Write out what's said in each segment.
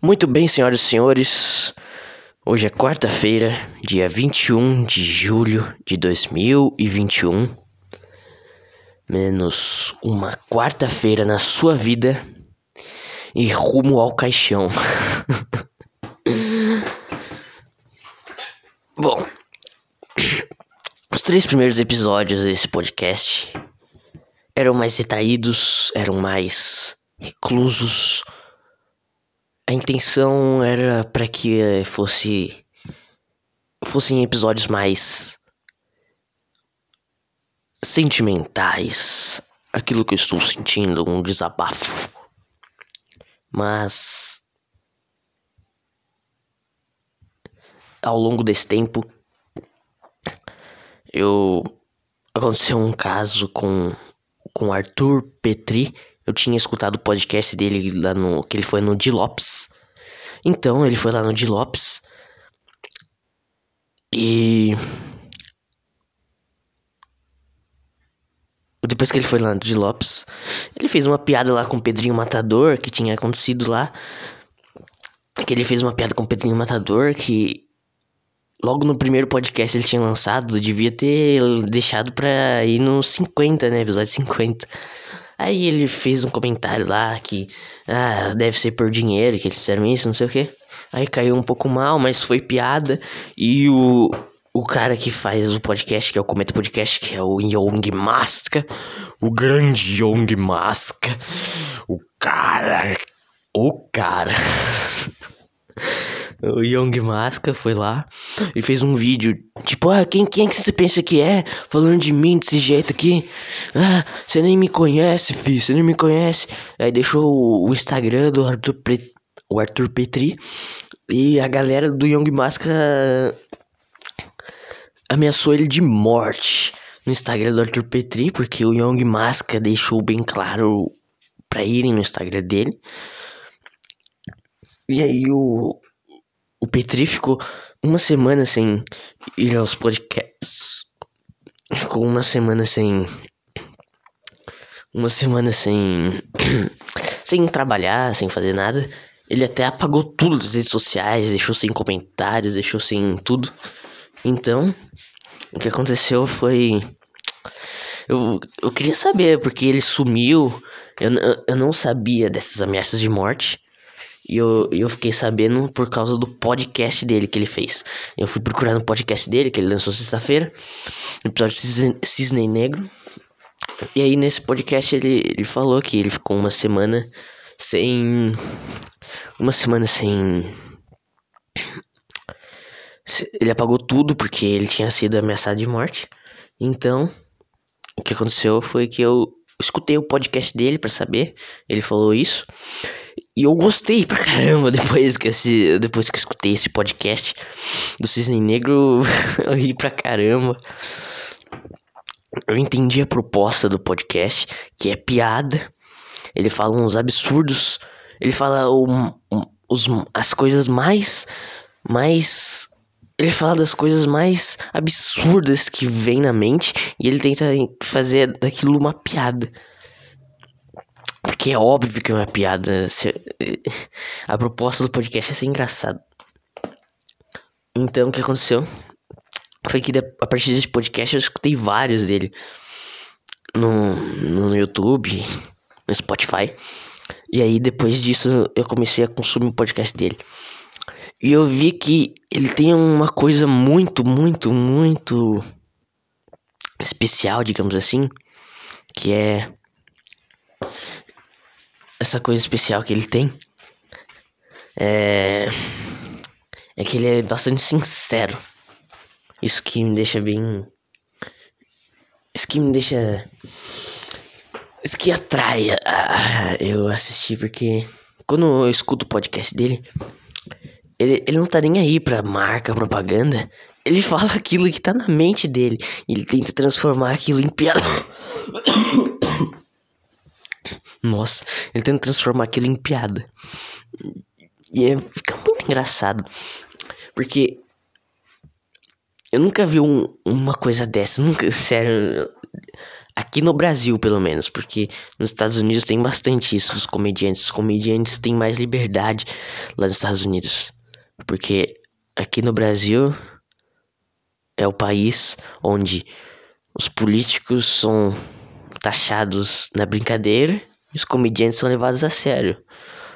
Muito bem, senhoras e senhores. Hoje é quarta-feira, dia 21 de julho de 2021. Menos uma quarta-feira na sua vida e rumo ao caixão. Bom, os três primeiros episódios desse podcast eram mais retraídos, eram mais reclusos a intenção era para que eh, fosse fossem episódios mais sentimentais, aquilo que eu estou sentindo, um desabafo. Mas ao longo desse tempo eu aconteceu um caso com com Arthur Petri eu tinha escutado o podcast dele lá no. que ele foi no D Lopes. Então, ele foi lá no D Lopes. E. Depois que ele foi lá no D Lopes, ele fez uma piada lá com o Pedrinho Matador, que tinha acontecido lá. Que ele fez uma piada com o Pedrinho Matador, que logo no primeiro podcast ele tinha lançado, devia ter deixado pra ir no 50, né? Episódio 50. Aí ele fez um comentário lá que ah, deve ser por dinheiro que eles fizeram isso, não sei o que. Aí caiu um pouco mal, mas foi piada. E o, o cara que faz o podcast, que é o Cometa Podcast, que é o Young Masca, o grande Young Masca, o cara, o cara. o Young Masca foi lá e fez um vídeo, tipo, ah, quem, quem é que você pensa que é? Falando de mim desse jeito aqui. Ah, você nem me conhece, filho, você nem me conhece. Aí deixou o, o Instagram do Arthur, Pre, o Arthur Petri e a galera do Young Masca ameaçou ele de morte no Instagram do Arthur Petri, porque o Young Masca deixou bem claro pra irem no Instagram dele. E aí o, o Petri ficou uma semana sem ir aos podcasts. Ficou uma semana sem. Uma semana sem. sem trabalhar, sem fazer nada. Ele até apagou tudo das redes sociais, deixou sem comentários, deixou sem tudo. Então, o que aconteceu foi. Eu, eu queria saber, porque ele sumiu. Eu, eu não sabia dessas ameaças de morte. E eu, eu fiquei sabendo por causa do podcast dele que ele fez. Eu fui procurar no podcast dele, que ele lançou sexta-feira, episódio Cisne, Cisne Negro. E aí nesse podcast ele, ele falou que ele ficou uma semana sem. Uma semana sem. Ele apagou tudo porque ele tinha sido ameaçado de morte. Então, o que aconteceu foi que eu escutei o podcast dele para saber. Ele falou isso. E eu gostei pra caramba depois que, esse, depois que eu escutei esse podcast do Cisne Negro. eu ri pra caramba. Eu entendi a proposta do podcast, que é piada. Ele fala uns absurdos. Ele fala os, as coisas mais. Mais. Ele fala das coisas mais absurdas que vem na mente. E ele tenta fazer daquilo uma piada. Porque é óbvio que é uma piada. A proposta do podcast é ser engraçado. Então, o que aconteceu? Foi que a partir desse podcast eu escutei vários dele. No, no YouTube, no Spotify. E aí, depois disso, eu comecei a consumir o podcast dele. E eu vi que ele tem uma coisa muito, muito, muito especial, digamos assim. Que é essa coisa especial que ele tem é, é que ele é bastante sincero. Isso que me deixa bem. Isso que me deixa. Isso que atrai a, eu assistir, porque quando eu escuto o podcast dele, ele, ele não tá nem aí pra marca, propaganda. Ele fala aquilo que tá na mente dele. Ele tenta transformar aquilo em piada. Nossa, ele tenta transformar aquilo em piada. E é, fica muito engraçado. Porque eu nunca vi um, uma coisa dessa. Nunca, sério. Aqui no Brasil, pelo menos, porque nos Estados Unidos tem bastante isso dos comediantes. Os comediantes têm mais liberdade lá nos Estados Unidos. Porque aqui no Brasil é o país onde os políticos são taxados na brincadeira os comediantes são levados a sério.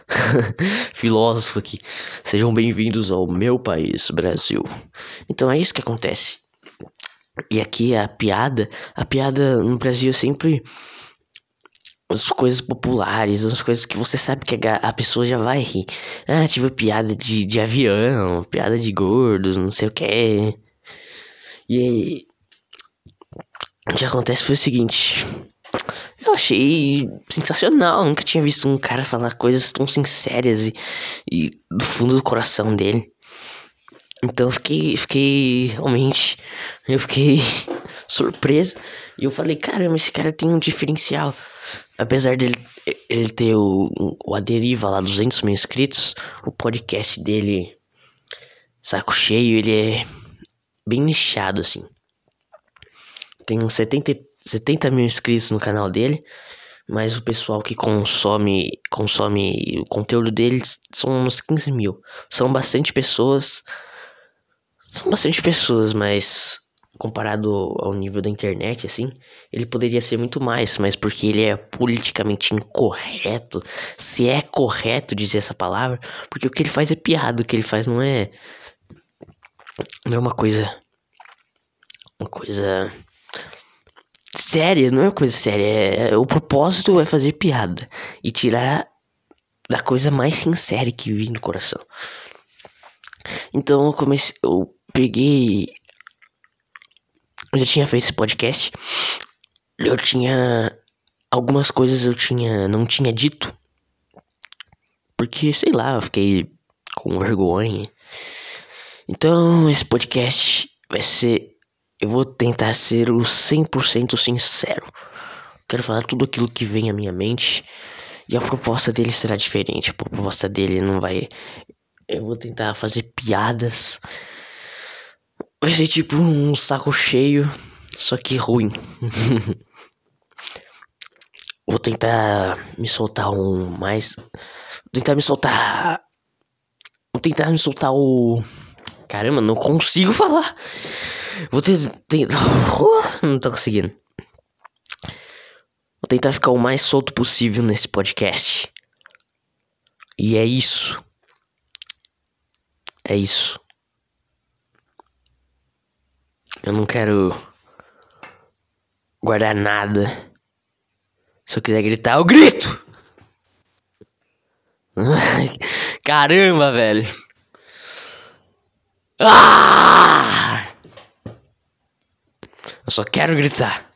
Filósofo aqui. Sejam bem-vindos ao meu país, Brasil. Então é isso que acontece. E aqui a piada, a piada no Brasil é sempre as coisas populares, as coisas que você sabe que a, a pessoa já vai rir. Ah, tive piada de, de avião, piada de gordos, não sei o que. E aí, o que acontece foi o seguinte. Eu achei sensacional. Nunca tinha visto um cara falar coisas tão sinceras e, e do fundo do coração dele. Então eu fiquei, fiquei realmente, eu fiquei surpreso. E eu falei, caramba, esse cara tem um diferencial. Apesar dele ele ter o, o Aderiva lá, 200 mil inscritos, o podcast dele, saco cheio, ele é bem nichado, assim. Tem uns 70, 70 mil inscritos no canal dele, mas o pessoal que consome, consome o conteúdo dele são uns 15 mil. São bastante pessoas. São bastante pessoas, mas comparado ao nível da internet, assim, ele poderia ser muito mais, mas porque ele é politicamente incorreto, se é correto dizer essa palavra, porque o que ele faz é piada, o que ele faz não é. Não é uma coisa. Uma coisa séria, não é coisa séria. É, é, o propósito é fazer piada e tirar da coisa mais sincera que vem do coração. Então eu comecei, eu peguei, eu já tinha feito esse podcast, eu tinha algumas coisas eu tinha não tinha dito porque sei lá, eu fiquei com vergonha. Então esse podcast vai ser eu vou tentar ser o 100% sincero. Quero falar tudo aquilo que vem à minha mente. E a proposta dele será diferente. A proposta dele não vai. Eu vou tentar fazer piadas. Vai ser tipo um saco cheio, só que ruim. vou tentar me soltar um mais. Vou tentar me soltar. Vou tentar me soltar o. Caramba, não consigo falar. Vou ter, não tô conseguindo. Vou tentar ficar o mais solto possível nesse podcast. E é isso. É isso. Eu não quero guardar nada. Se eu quiser gritar, eu grito! Caramba, velho. Ah! Eu só quero gritar.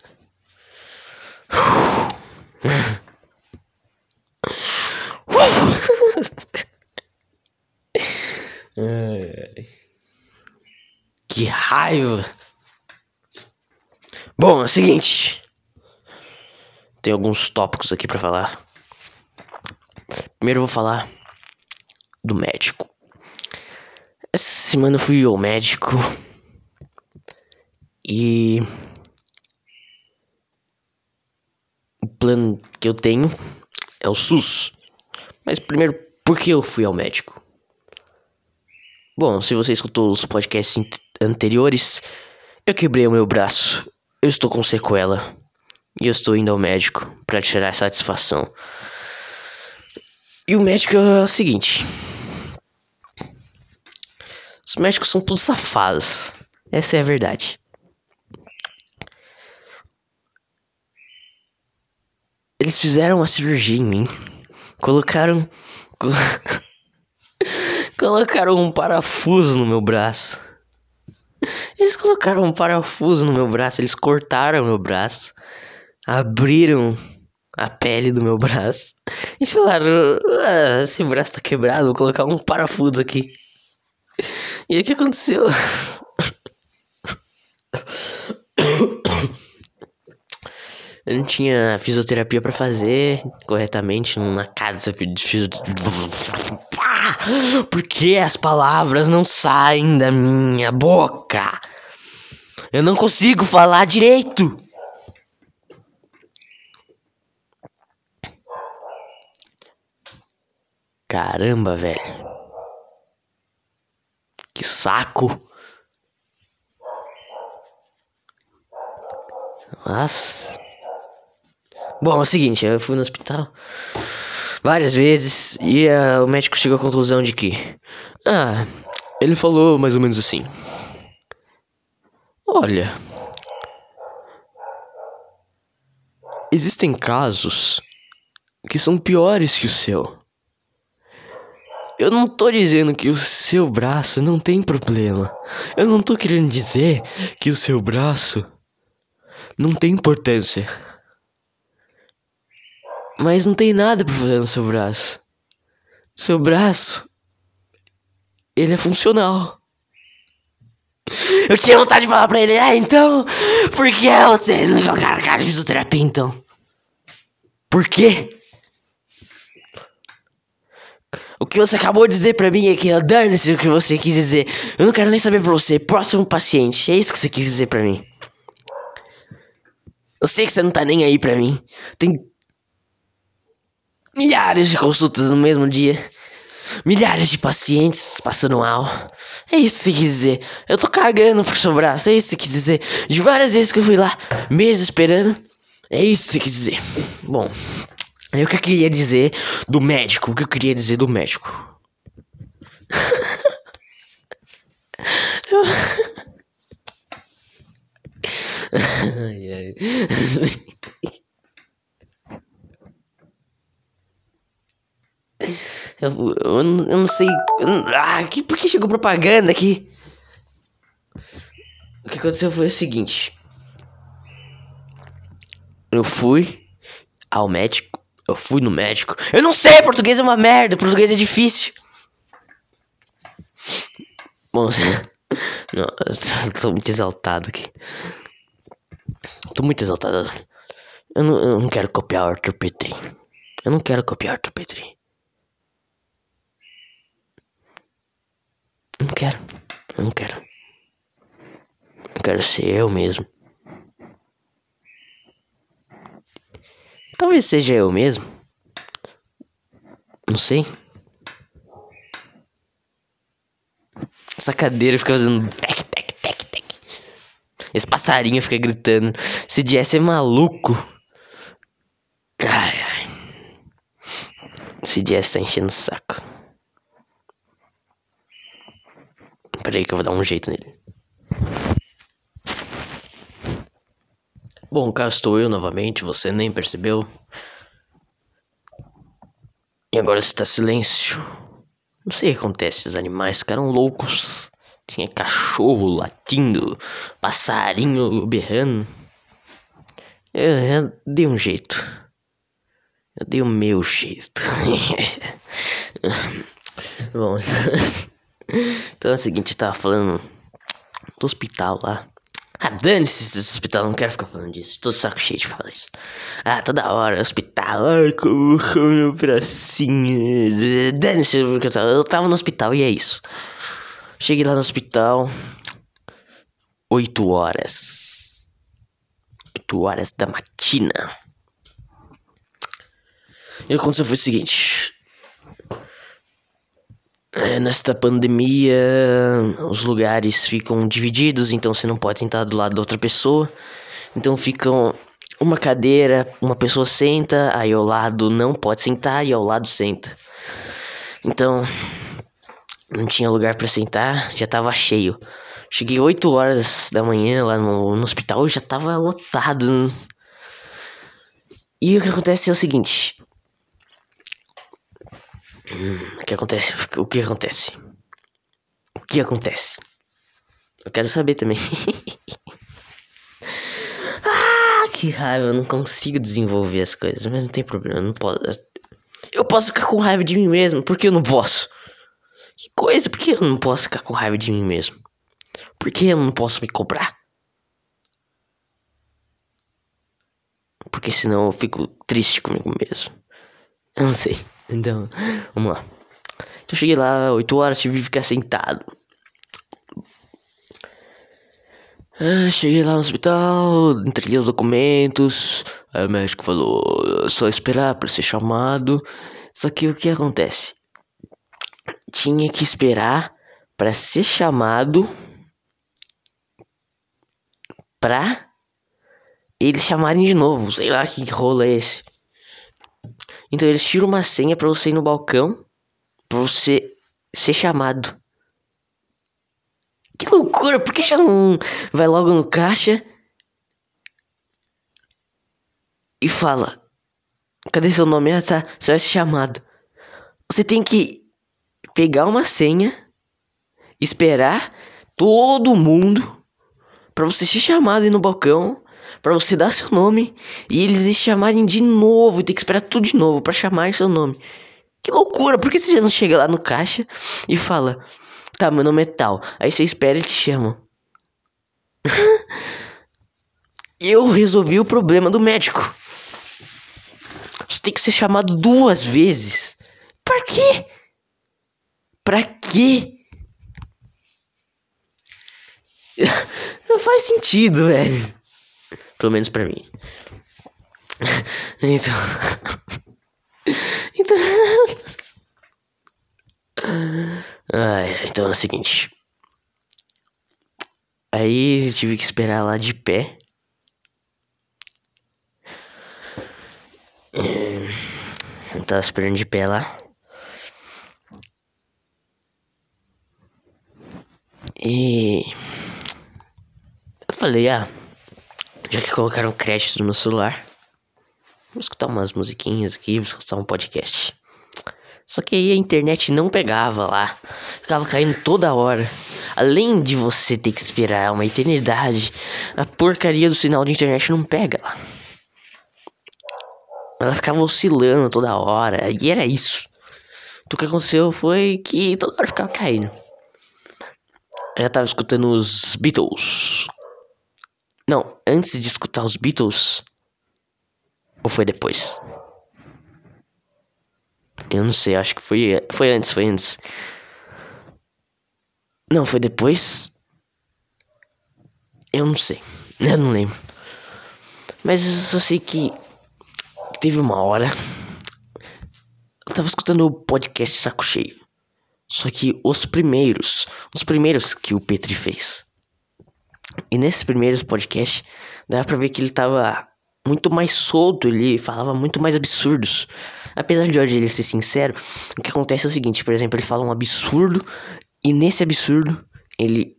que raiva. Bom, é o seguinte. Tem alguns tópicos aqui para falar. Primeiro eu vou falar do médico. Essa semana eu fui ao médico e o plano que eu tenho é o SUS. Mas primeiro, por que eu fui ao médico? Bom, se você escutou os podcasts anteriores, eu quebrei o meu braço. Eu estou com sequela. E eu estou indo ao médico para tirar satisfação. E o médico é o seguinte: os médicos são todos safados. Essa é a verdade. Eles fizeram uma cirurgia em mim. Colocaram. colocaram um parafuso no meu braço. Eles colocaram um parafuso no meu braço. Eles cortaram meu braço. Abriram a pele do meu braço. E falaram: ah, esse braço tá quebrado, vou colocar um parafuso aqui. E aí o que aconteceu? Eu não tinha fisioterapia para fazer corretamente na casa de fisioterapia. Porque as palavras não saem da minha boca. Eu não consigo falar direito. Caramba, velho. Que saco. Nossa. Bom, é o seguinte, eu fui no hospital várias vezes e uh, o médico chegou à conclusão de que. Ah, ele falou mais ou menos assim. Olha. Existem casos que são piores que o seu. Eu não tô dizendo que o seu braço não tem problema. Eu não tô querendo dizer que o seu braço não tem importância. Mas não tem nada pra fazer no seu braço. Seu braço. Ele é funcional. Eu tinha vontade de falar pra ele, ah, então. Por que você não colocar cara de fisioterapia então? Por quê? O que você acabou de dizer pra mim é que dane-se o que você quis dizer. Eu não quero nem saber pra você. Próximo paciente. É isso que você quis dizer pra mim. Eu sei que você não tá nem aí pra mim. Tem milhares de consultas no mesmo dia. Milhares de pacientes passando mal. É isso que você quis dizer. Eu tô cagando pro seu braço. É isso que você quis dizer. De várias vezes que eu fui lá, meses esperando. É isso que você quis dizer. Bom, é o que eu queria dizer do médico. O que eu queria dizer do médico. ai, ai. Eu, eu, eu não sei. ah, que, por que chegou propaganda aqui? O que aconteceu foi o seguinte. Eu fui ao médico. Eu fui no médico. Eu não sei, português é uma merda. Português é difícil. Bom, não, eu tô muito exaltado aqui. Tô muito exaltado. Eu não, eu não quero copiar o Arthur Petri. Eu não quero copiar o Arthur Petri. Não quero. Eu não quero. Eu quero ser eu mesmo. Talvez seja eu mesmo. Não sei. Essa cadeira fica fazendo tec, tec, tec, tec. Esse passarinho fica gritando. Esse Jess é maluco. Ai, ai. Esse Jess tá enchendo o saco. Pera aí que eu vou dar um jeito nele. Bom, cá estou eu novamente, você nem percebeu. E agora está silêncio. Não sei o que acontece, os animais ficaram loucos. Tinha cachorro latindo, passarinho berrando. Eu, eu dei um jeito. Eu dei o meu jeito. Bom. Então é o seguinte, eu tava falando do hospital lá. Ah, dane-se esse hospital, não quero ficar falando disso. Tô saco cheio de falar isso. Ah, toda hora, hospital, ai, como meu bracinho. Dane-se, porque eu tava, eu tava no hospital e é isso. Cheguei lá no hospital, 8 horas. 8 horas da matina. E aconteceu foi o seguinte: é, nesta pandemia, os lugares ficam divididos, então você não pode sentar do lado da outra pessoa. Então ficam uma cadeira, uma pessoa senta, aí ao lado não pode sentar e ao lado senta. Então, não tinha lugar para sentar, já tava cheio. Cheguei 8 horas da manhã lá no, no hospital, já tava lotado. E o que acontece é o seguinte: o que acontece? O que acontece? O que acontece? Eu quero saber também. ah, que raiva, eu não consigo desenvolver as coisas, mas não tem problema, eu não posso. Eu posso ficar com raiva de mim mesmo, por que eu não posso? Que coisa, por que eu não posso ficar com raiva de mim mesmo? Por que eu não posso me cobrar? Porque senão eu fico triste comigo mesmo. Eu não sei. Então, vamos lá. Então cheguei lá, 8 horas, tive que ficar sentado. Ah, cheguei lá no hospital, entreguei os documentos. Aí o médico falou: só esperar para ser chamado. Só que o que acontece? tinha que esperar para ser chamado pra eles chamarem de novo. Sei lá que rolo é esse. Então eles tiram uma senha para você ir no balcão, para você ser chamado. Que loucura, por que já não vai logo no caixa e fala: Cadê seu nome? Ah, tá, você vai ser chamado. Você tem que pegar uma senha, esperar todo mundo para você ser chamado aí no balcão, para você dar seu nome e eles chamarem de novo, e tem que esperar tudo de novo para chamar seu nome. Que loucura, por que você já não chega lá no caixa e fala: "Tá, meu nome é tal". Aí você espera e te chamam. Eu resolvi o problema do médico. Você tem que ser chamado duas vezes. Pra quê? Pra quê? Não faz sentido, velho. Pelo menos pra mim. Então. Então. Ai, então é o seguinte. Aí tive que esperar lá de pé. Eu tava esperando de pé lá. E eu falei, ah, já que colocaram crédito no celular, vou escutar umas musiquinhas aqui, vou escutar um podcast. Só que aí a internet não pegava lá, ficava caindo toda hora. Além de você ter que esperar uma eternidade, a porcaria do sinal de internet não pega lá. Ela ficava oscilando toda hora, e era isso. Então, o que aconteceu foi que toda hora ficava caindo. Eu tava escutando os Beatles. Não, antes de escutar os Beatles. Ou foi depois? Eu não sei, acho que foi, foi antes, foi antes. Não, foi depois. Eu não sei. Eu não lembro. Mas eu só sei que teve uma hora. Eu tava escutando o podcast Saco Cheio. Só que os primeiros, os primeiros que o Petri fez. E nesses primeiros podcasts, dava pra ver que ele tava muito mais solto, ele falava muito mais absurdos. Apesar de hoje ele ser sincero, o que acontece é o seguinte, por exemplo, ele fala um absurdo e nesse absurdo ele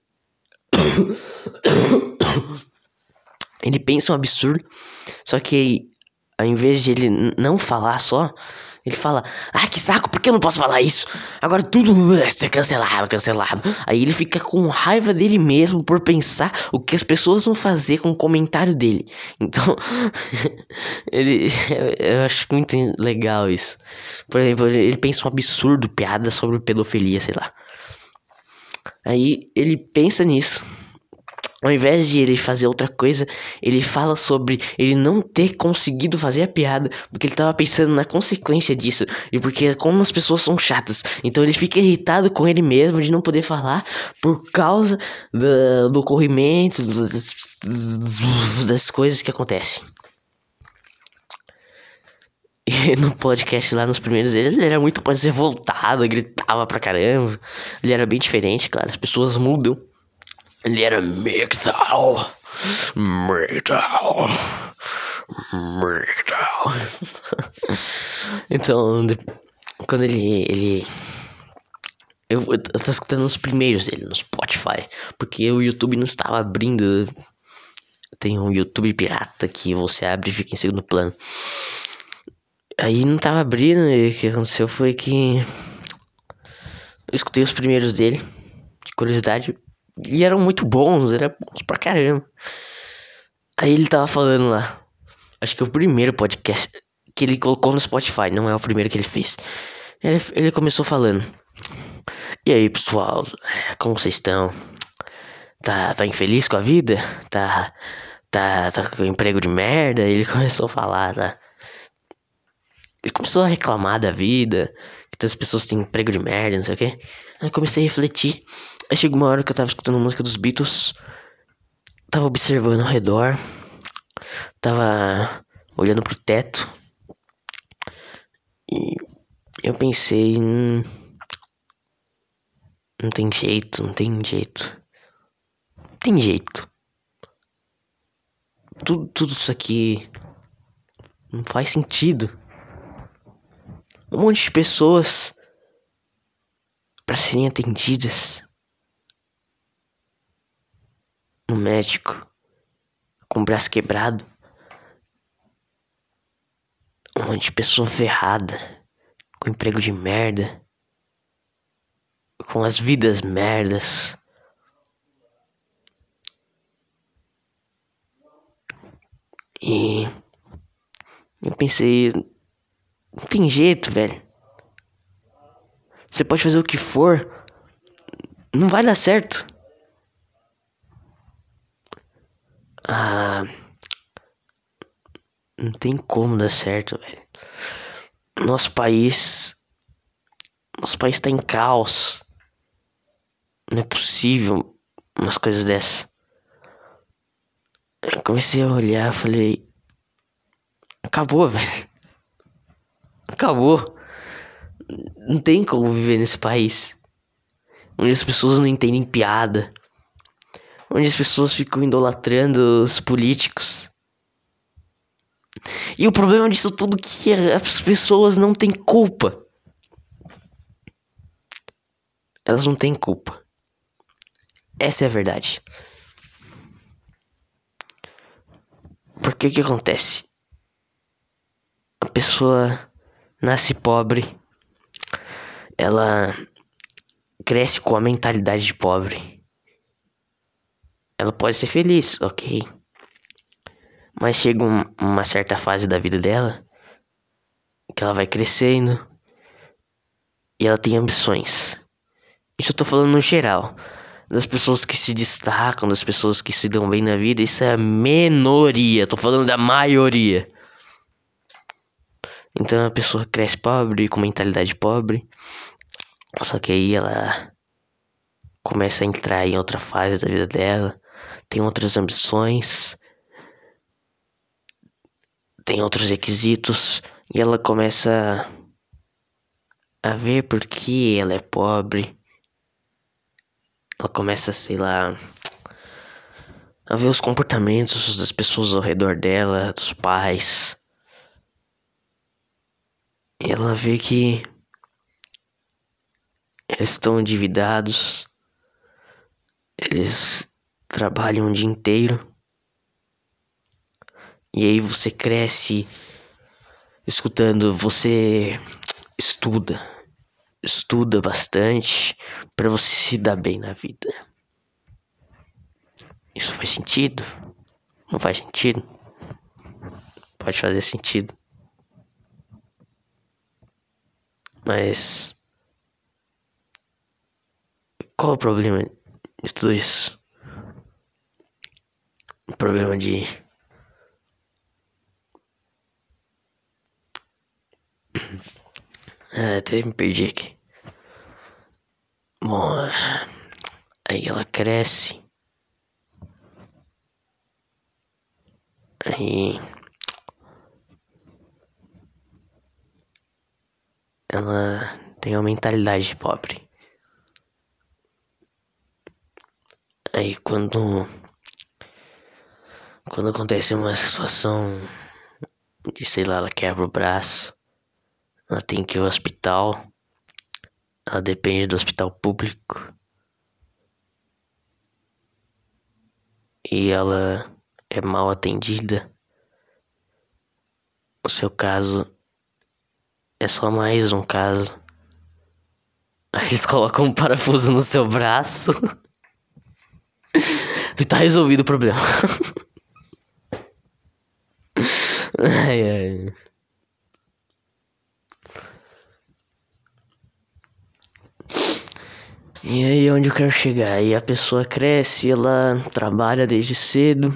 ele pensa um absurdo, só que ao invés de ele não falar só, ele fala, ah, que saco, por que eu não posso falar isso? Agora tudo ser cancelado, cancelado. Aí ele fica com raiva dele mesmo por pensar o que as pessoas vão fazer com o comentário dele. Então, ele, eu acho muito legal isso. Por exemplo, ele pensa um absurdo, piada sobre pedofilia, sei lá. Aí ele pensa nisso ao invés de ele fazer outra coisa, ele fala sobre ele não ter conseguido fazer a piada, porque ele tava pensando na consequência disso, e porque como as pessoas são chatas. Então ele fica irritado com ele mesmo de não poder falar por causa do, do corrimento, das, das coisas que acontecem. E no podcast lá nos primeiros ele era muito mais revoltado, gritava pra caramba. Ele era bem diferente, claro, as pessoas mudam. Ele era MGTOW. MGTOW. MGTOW. então, quando ele. ele eu, eu, eu tô escutando os primeiros dele no Spotify. Porque o YouTube não estava abrindo. Tem um YouTube pirata que você abre e fica em segundo plano. Aí não tava abrindo e o que aconteceu foi que. Eu escutei os primeiros dele. De curiosidade, e eram muito bons, eram bons pra caramba. Aí ele tava falando lá. Acho que é o primeiro podcast que ele colocou no Spotify, não é o primeiro que ele fez. Ele, ele começou falando. E aí, pessoal, é, como vocês estão? Tá, tá infeliz com a vida? Tá, tá, tá com emprego de merda? Ele começou a falar, tá? Ele começou a reclamar da vida, que as pessoas têm emprego de merda, não sei o quê. Aí comecei a refletir. Aí chegou uma hora que eu tava escutando música dos Beatles, tava observando ao redor, tava olhando pro teto e eu pensei, hum, Não tem jeito, não tem jeito. Não tem jeito. Tudo, tudo isso aqui não faz sentido. Um monte de pessoas para serem atendidas no médico com o braço quebrado. Um monte de pessoa ferrada, com emprego de merda, com as vidas merdas. E eu pensei, não tem jeito, velho. Você pode fazer o que for, não vai dar certo. Ah, não tem como dar certo, velho. Nosso país. Nosso país tá em caos. Não é possível umas coisas dessas. Eu comecei a olhar, falei. Acabou, velho. Acabou. Não tem como viver nesse país. Onde as pessoas não entendem piada. Onde as pessoas ficam idolatrando os políticos. E o problema disso tudo é que as pessoas não têm culpa. Elas não têm culpa. Essa é a verdade. Porque o que acontece? A pessoa nasce pobre, ela cresce com a mentalidade de pobre. Ela pode ser feliz, ok. Mas chega um, uma certa fase da vida dela que ela vai crescendo e ela tem ambições. Isso eu tô falando no geral das pessoas que se destacam, das pessoas que se dão bem na vida, isso é a minoria. Tô falando da maioria. Então a pessoa cresce pobre, com mentalidade pobre. Só que aí ela começa a entrar em outra fase da vida dela, tem outras ambições, tem outros requisitos, e ela começa a ver por que ela é pobre, ela começa, sei lá, a ver os comportamentos das pessoas ao redor dela, dos pais. Ela vê que eles estão endividados, eles trabalham o dia inteiro. E aí você cresce escutando, você estuda, estuda bastante para você se dar bem na vida. Isso faz sentido? Não faz sentido? Pode fazer sentido. Mas qual o problema de tudo isso? Problema de Ah, até me perdi aqui. Bom, aí ela cresce. Aí. Ela tem uma mentalidade pobre. Aí quando. Quando acontece uma situação de sei lá, ela quebra o braço, ela tem que ir ao hospital ela depende do hospital público. E ela é mal atendida. O seu caso é só mais um caso. Aí eles colocam um parafuso no seu braço. e tá resolvido o problema. ai, ai. E aí onde eu quero chegar? Aí a pessoa cresce, ela trabalha desde cedo.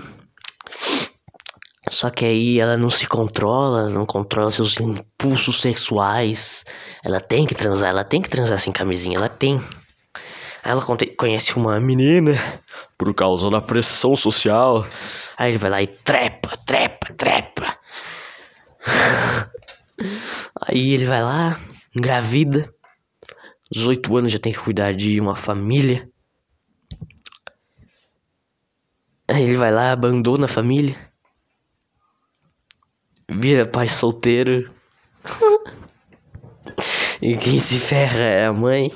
Só que aí ela não se controla, não controla seus impulsos sexuais. Ela tem que transar, ela tem que transar sem camisinha, ela tem. Aí ela conhece uma menina por causa da pressão social. Aí ele vai lá e trepa, trepa, trepa. Aí ele vai lá, engravida. 18 anos já tem que cuidar de uma família. Aí ele vai lá, abandona a família. Vira pai solteiro. e quem se ferra é a mãe.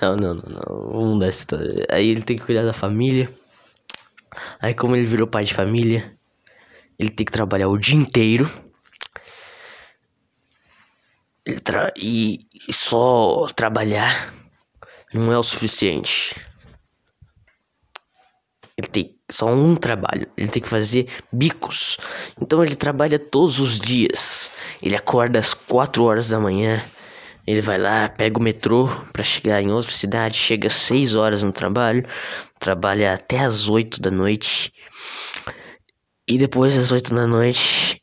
Não, não, não, não. Vamos mudar essa história. Aí ele tem que cuidar da família. Aí como ele virou pai de família, ele tem que trabalhar o dia inteiro. Tra e só trabalhar não é o suficiente. Ele tem só um trabalho, ele tem que fazer bicos. Então ele trabalha todos os dias. Ele acorda às 4 horas da manhã. Ele vai lá, pega o metrô para chegar em outra cidade, chega às 6 horas no trabalho, trabalha até às 8 da noite. E depois das 8 da noite,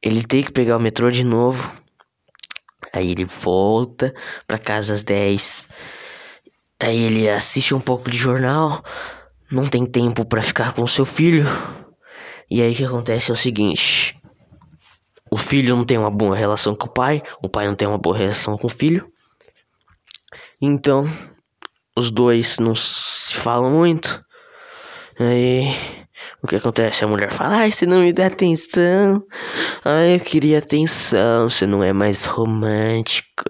ele tem que pegar o metrô de novo. Aí ele volta para casa às 10. Aí ele assiste um pouco de jornal, não tem tempo para ficar com seu filho. E aí o que acontece é o seguinte: o filho não tem uma boa relação com o pai, o pai não tem uma boa relação com o filho. Então, os dois não se falam muito. Aí, o que acontece? A mulher fala: Ai, você não me dá atenção. Ai, eu queria atenção. Você não é mais romântico.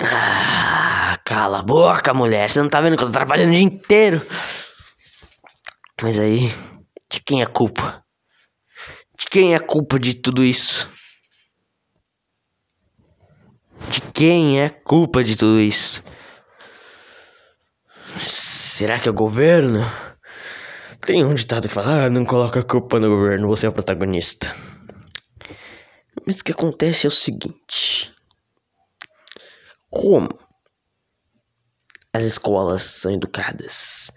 Ah, cala a boca, mulher. Você não tá vendo que eu tô trabalhando o dia inteiro? Mas aí, de quem é a culpa? De quem é a culpa de tudo isso? De quem é a culpa de tudo isso? Será que é o governo? Tem um ditado que fala: ah, não coloca a culpa no governo, você é o protagonista. Mas o que acontece é o seguinte: como as escolas são educadas?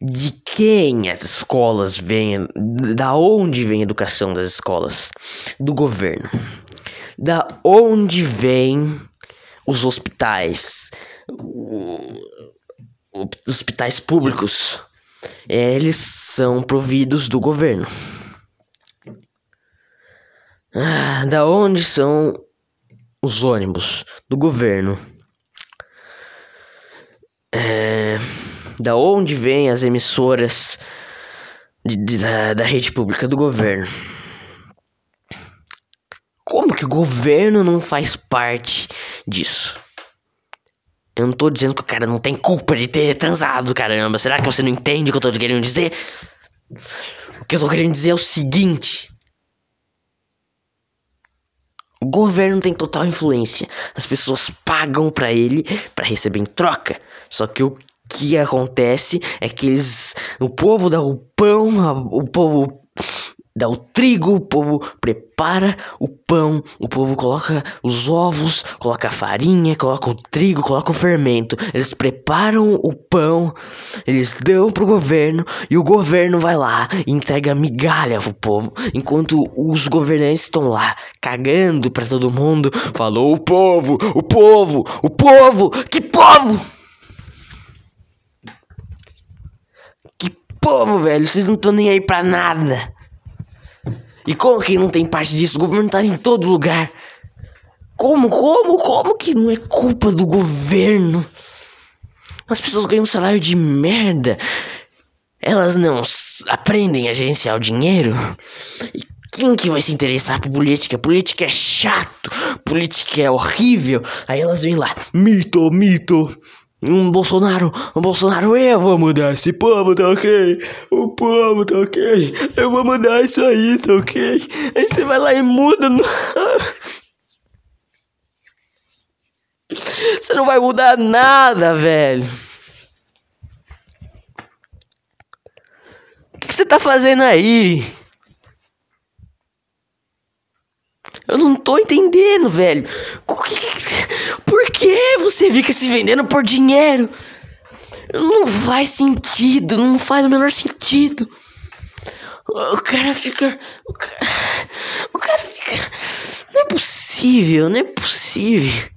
De quem as escolas vêm? Da onde vem a educação das escolas? Do governo. Da onde vem os hospitais? Hospitais públicos. Eles são providos do governo. Ah, da onde são os ônibus do governo. É, da onde vêm as emissoras de, de, da, da rede pública do governo? Como que o governo não faz parte disso? Eu não tô dizendo que o cara não tem culpa de ter transado, caramba. Será que você não entende o que eu tô querendo dizer? O que eu tô querendo dizer é o seguinte: o governo tem total influência. As pessoas pagam para ele para receber em troca. Só que o que acontece é que eles, o povo dá o pão, o povo dá o trigo, o povo prepara o pão, o povo coloca os ovos, coloca a farinha, coloca o trigo, coloca o fermento. Eles preparam o pão, eles dão pro governo e o governo vai lá e entrega migalha pro povo, enquanto os governantes estão lá cagando para todo mundo. Falou o povo, o povo, o povo, que povo! Que povo, velho, vocês não estão nem aí pra nada. E como que não tem parte disso? O governo tá em todo lugar. Como, como, como que não é culpa do governo? As pessoas ganham um salário de merda. Elas não aprendem a gerenciar o dinheiro. E quem que vai se interessar por política? Política é chato, política é horrível. Aí elas vêm lá, mito, mito. Um Bolsonaro, um Bolsonaro, eu vou mudar esse povo, tá ok? O povo, tá ok? Eu vou mudar isso aí, tá ok? Aí você vai lá e muda. No... Você não vai mudar nada, velho. O que você tá fazendo aí? Eu não tô entendendo, velho. Por que você fica se vendendo por dinheiro? Não faz sentido, não faz o menor sentido. O cara fica. O cara, o cara fica. Não é possível, não é possível.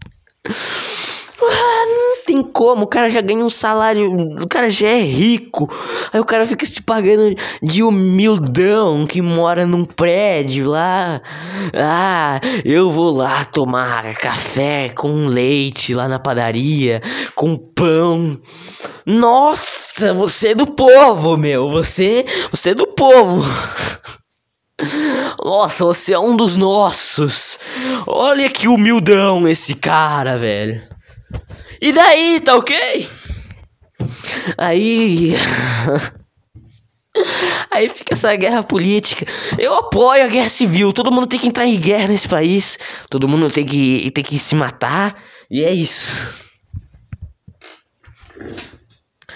Ah, não tem como? O cara já ganha um salário, o cara já é rico. Aí o cara fica se pagando de humildão que mora num prédio lá. Ah, eu vou lá tomar café com leite lá na padaria, com pão. Nossa, você é do povo, meu. Você, você é do povo. Nossa, você é um dos nossos. Olha que humildão esse cara, velho. E daí, tá ok? Aí. Aí fica essa guerra política. Eu apoio a guerra civil. Todo mundo tem que entrar em guerra nesse país. Todo mundo tem que, tem que se matar. E é isso.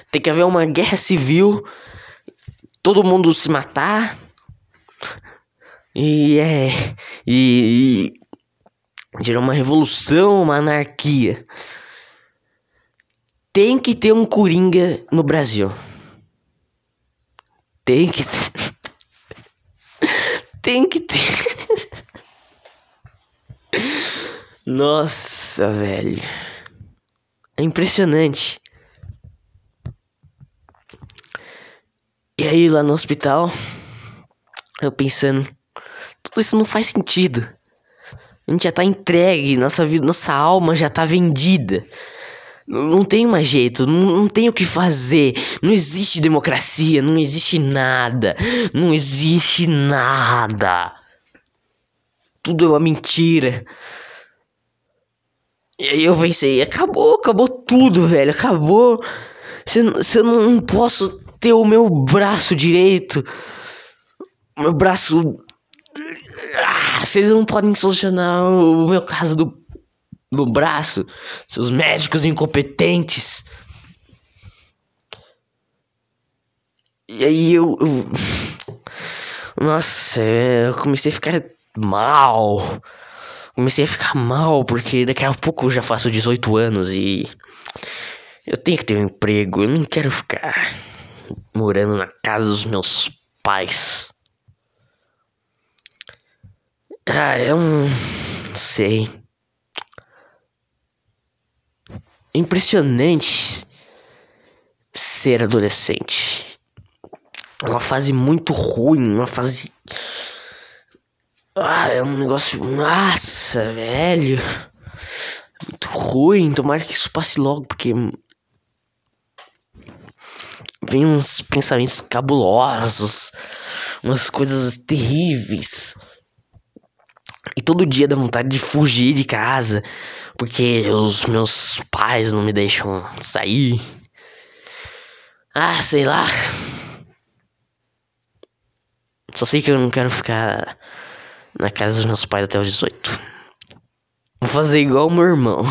Tem que haver uma guerra civil. Todo mundo se matar. E é. E. e gerar uma revolução, uma anarquia. Tem que ter um Coringa no Brasil. Tem que ter. Tem que ter. Nossa, velho. É impressionante. E aí, lá no hospital, eu pensando, tudo isso não faz sentido. A gente já tá entregue, nossa vida, nossa alma já tá vendida. Não tem mais jeito, não, não tem o que fazer. Não existe democracia, não existe nada. Não existe nada. Tudo é uma mentira. E aí eu pensei, acabou, acabou tudo, velho, acabou. Se, eu não posso ter o meu braço direito. Meu braço. Ah, vocês não podem solucionar o meu caso do, do braço. Seus médicos incompetentes. E aí eu, eu. Nossa, eu comecei a ficar mal. Comecei a ficar mal porque daqui a pouco eu já faço 18 anos e. Eu tenho que ter um emprego. Eu não quero ficar morando na casa dos meus pais. Ah, eu não sei. Impressionante ser adolescente. É uma fase muito ruim, uma fase. Ah, é um negócio. Nossa, velho. Muito ruim. Tomara que isso passe logo, porque vem uns pensamentos cabulosos, umas coisas terríveis. E todo dia dá vontade de fugir de casa, porque os meus pais não me deixam sair. Ah, sei lá. Só sei que eu não quero ficar na casa dos meus pais até os 18. Vou fazer igual meu irmão.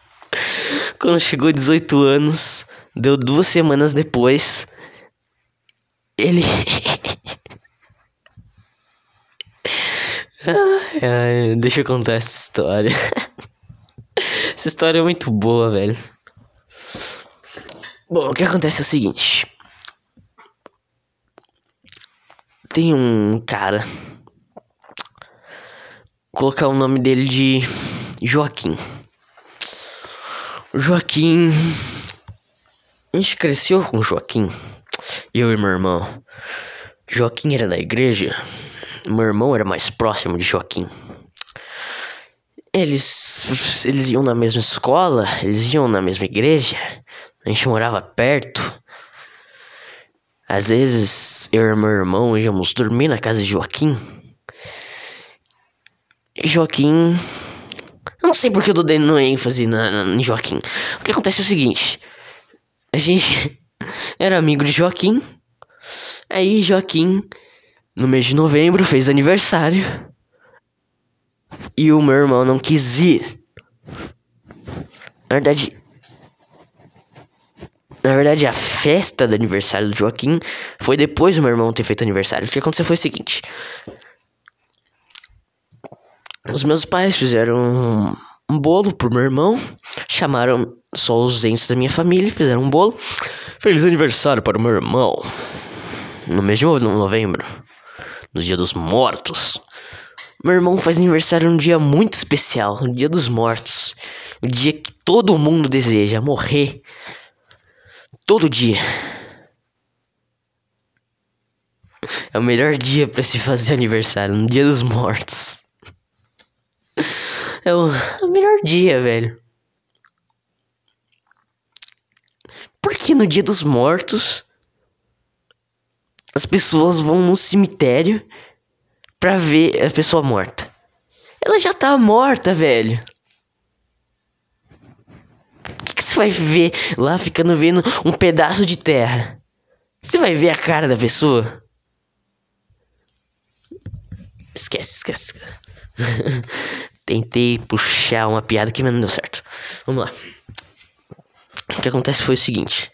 Quando chegou 18 anos, Deu duas semanas depois. Ele. ai, ai, deixa eu contar essa história. essa história é muito boa, velho. Bom, o que acontece é o seguinte. Tem um cara. Vou colocar o nome dele de Joaquim. Joaquim a gente cresceu com Joaquim, eu e meu irmão. Joaquim era da igreja, meu irmão era mais próximo de Joaquim. Eles, eles iam na mesma escola, eles iam na mesma igreja, a gente morava perto. Às vezes eu e meu irmão íamos dormir na casa de Joaquim. Joaquim. Eu não sei porque eu tô dando ênfase na, na, em Joaquim. O que acontece é o seguinte. A gente era amigo de Joaquim. Aí Joaquim, no mês de novembro, fez aniversário. E o meu irmão não quis ir. Na verdade. Na verdade, a festa do aniversário do Joaquim foi depois do meu irmão ter feito aniversário. O que aconteceu foi o seguinte: Os meus pais fizeram um bolo pro meu irmão, chamaram só os entes da minha família, fizeram um bolo. Feliz aniversário para o meu irmão. No de novembro, no dia dos mortos. Meu irmão faz aniversário num dia muito especial, no dia dos mortos. O dia que todo mundo deseja morrer todo dia. É o melhor dia para se fazer aniversário, no dia dos mortos. É o, é o melhor dia, velho. Porque no dia dos mortos as pessoas vão no cemitério pra ver a pessoa morta. Ela já tá morta, velho. O que, que você vai ver lá ficando vendo um pedaço de terra? Você vai ver a cara da pessoa? Esquece, esquece. Tentei puxar uma piada mas não deu certo. Vamos lá. O que acontece foi o seguinte.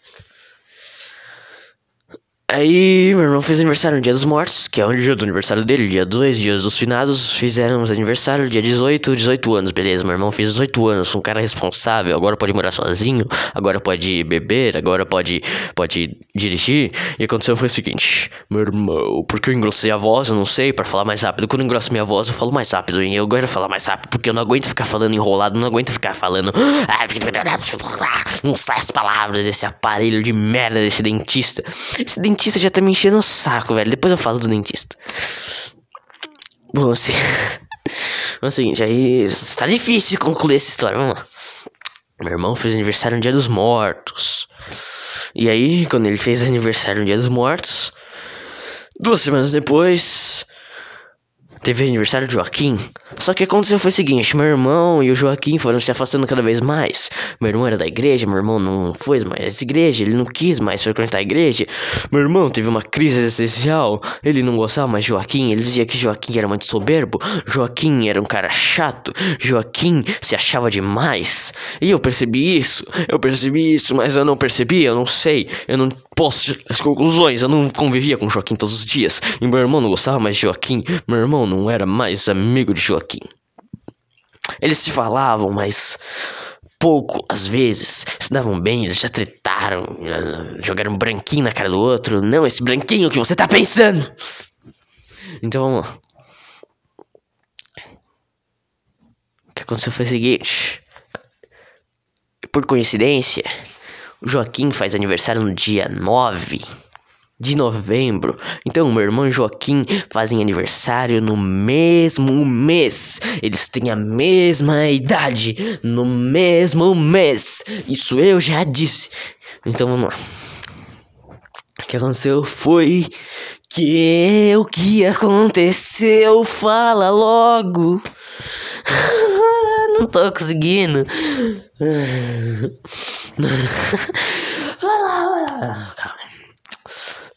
Aí, meu irmão fez aniversário no Dia dos Mortos, que é o dia do aniversário dele, dia 2, dias dos finados. Fizemos aniversário dia 18, 18 anos, beleza. Meu irmão fez 18 anos, um cara responsável, agora pode morar sozinho, agora pode beber, agora pode, pode dirigir. E aconteceu foi o seguinte: meu irmão, porque eu engrossei a voz, eu não sei, para falar mais rápido. Quando eu engrosso minha voz, eu falo mais rápido. E eu de falar mais rápido, porque eu não aguento ficar falando enrolado, não aguento ficar falando. Não sai as palavras desse aparelho de merda desse dentista. Esse dentista dentista já tá me enchendo o saco, velho. Depois eu falo do dentista. Bom, assim. É o seguinte, aí. Tá difícil concluir essa história. Vamos lá. Meu irmão fez aniversário no Dia dos Mortos. E aí, quando ele fez aniversário no Dia dos Mortos, duas semanas depois, teve aniversário de Joaquim. Só que aconteceu foi o seguinte: meu irmão e o Joaquim foram se afastando cada vez mais. Meu irmão era da igreja, meu irmão não foi mais igreja, ele não quis mais frequentar a igreja. Meu irmão teve uma crise existencial, ele não gostava mais de Joaquim, ele dizia que Joaquim era muito soberbo, Joaquim era um cara chato, Joaquim se achava demais. E eu percebi isso, eu percebi isso, mas eu não percebi, eu não sei, eu não posso as conclusões, eu não convivia com Joaquim todos os dias. E meu irmão não gostava mais de Joaquim, meu irmão não era mais amigo de Joaquim. Eles se falavam, mas pouco, às vezes, se davam bem, eles já tretaram, já jogaram um branquinho na cara do outro. Não esse branquinho que você tá pensando! Então vamos lá. O que aconteceu foi o seguinte. Por coincidência, o Joaquim faz aniversário no dia 9 de novembro. Então, meu irmão e Joaquim fazem aniversário no mesmo mês. Eles têm a mesma idade no mesmo mês. Isso eu já disse. Então, vamos lá. O que aconteceu foi que o que aconteceu? Fala logo. Não tô conseguindo. Vai lá, vai lá. Calma.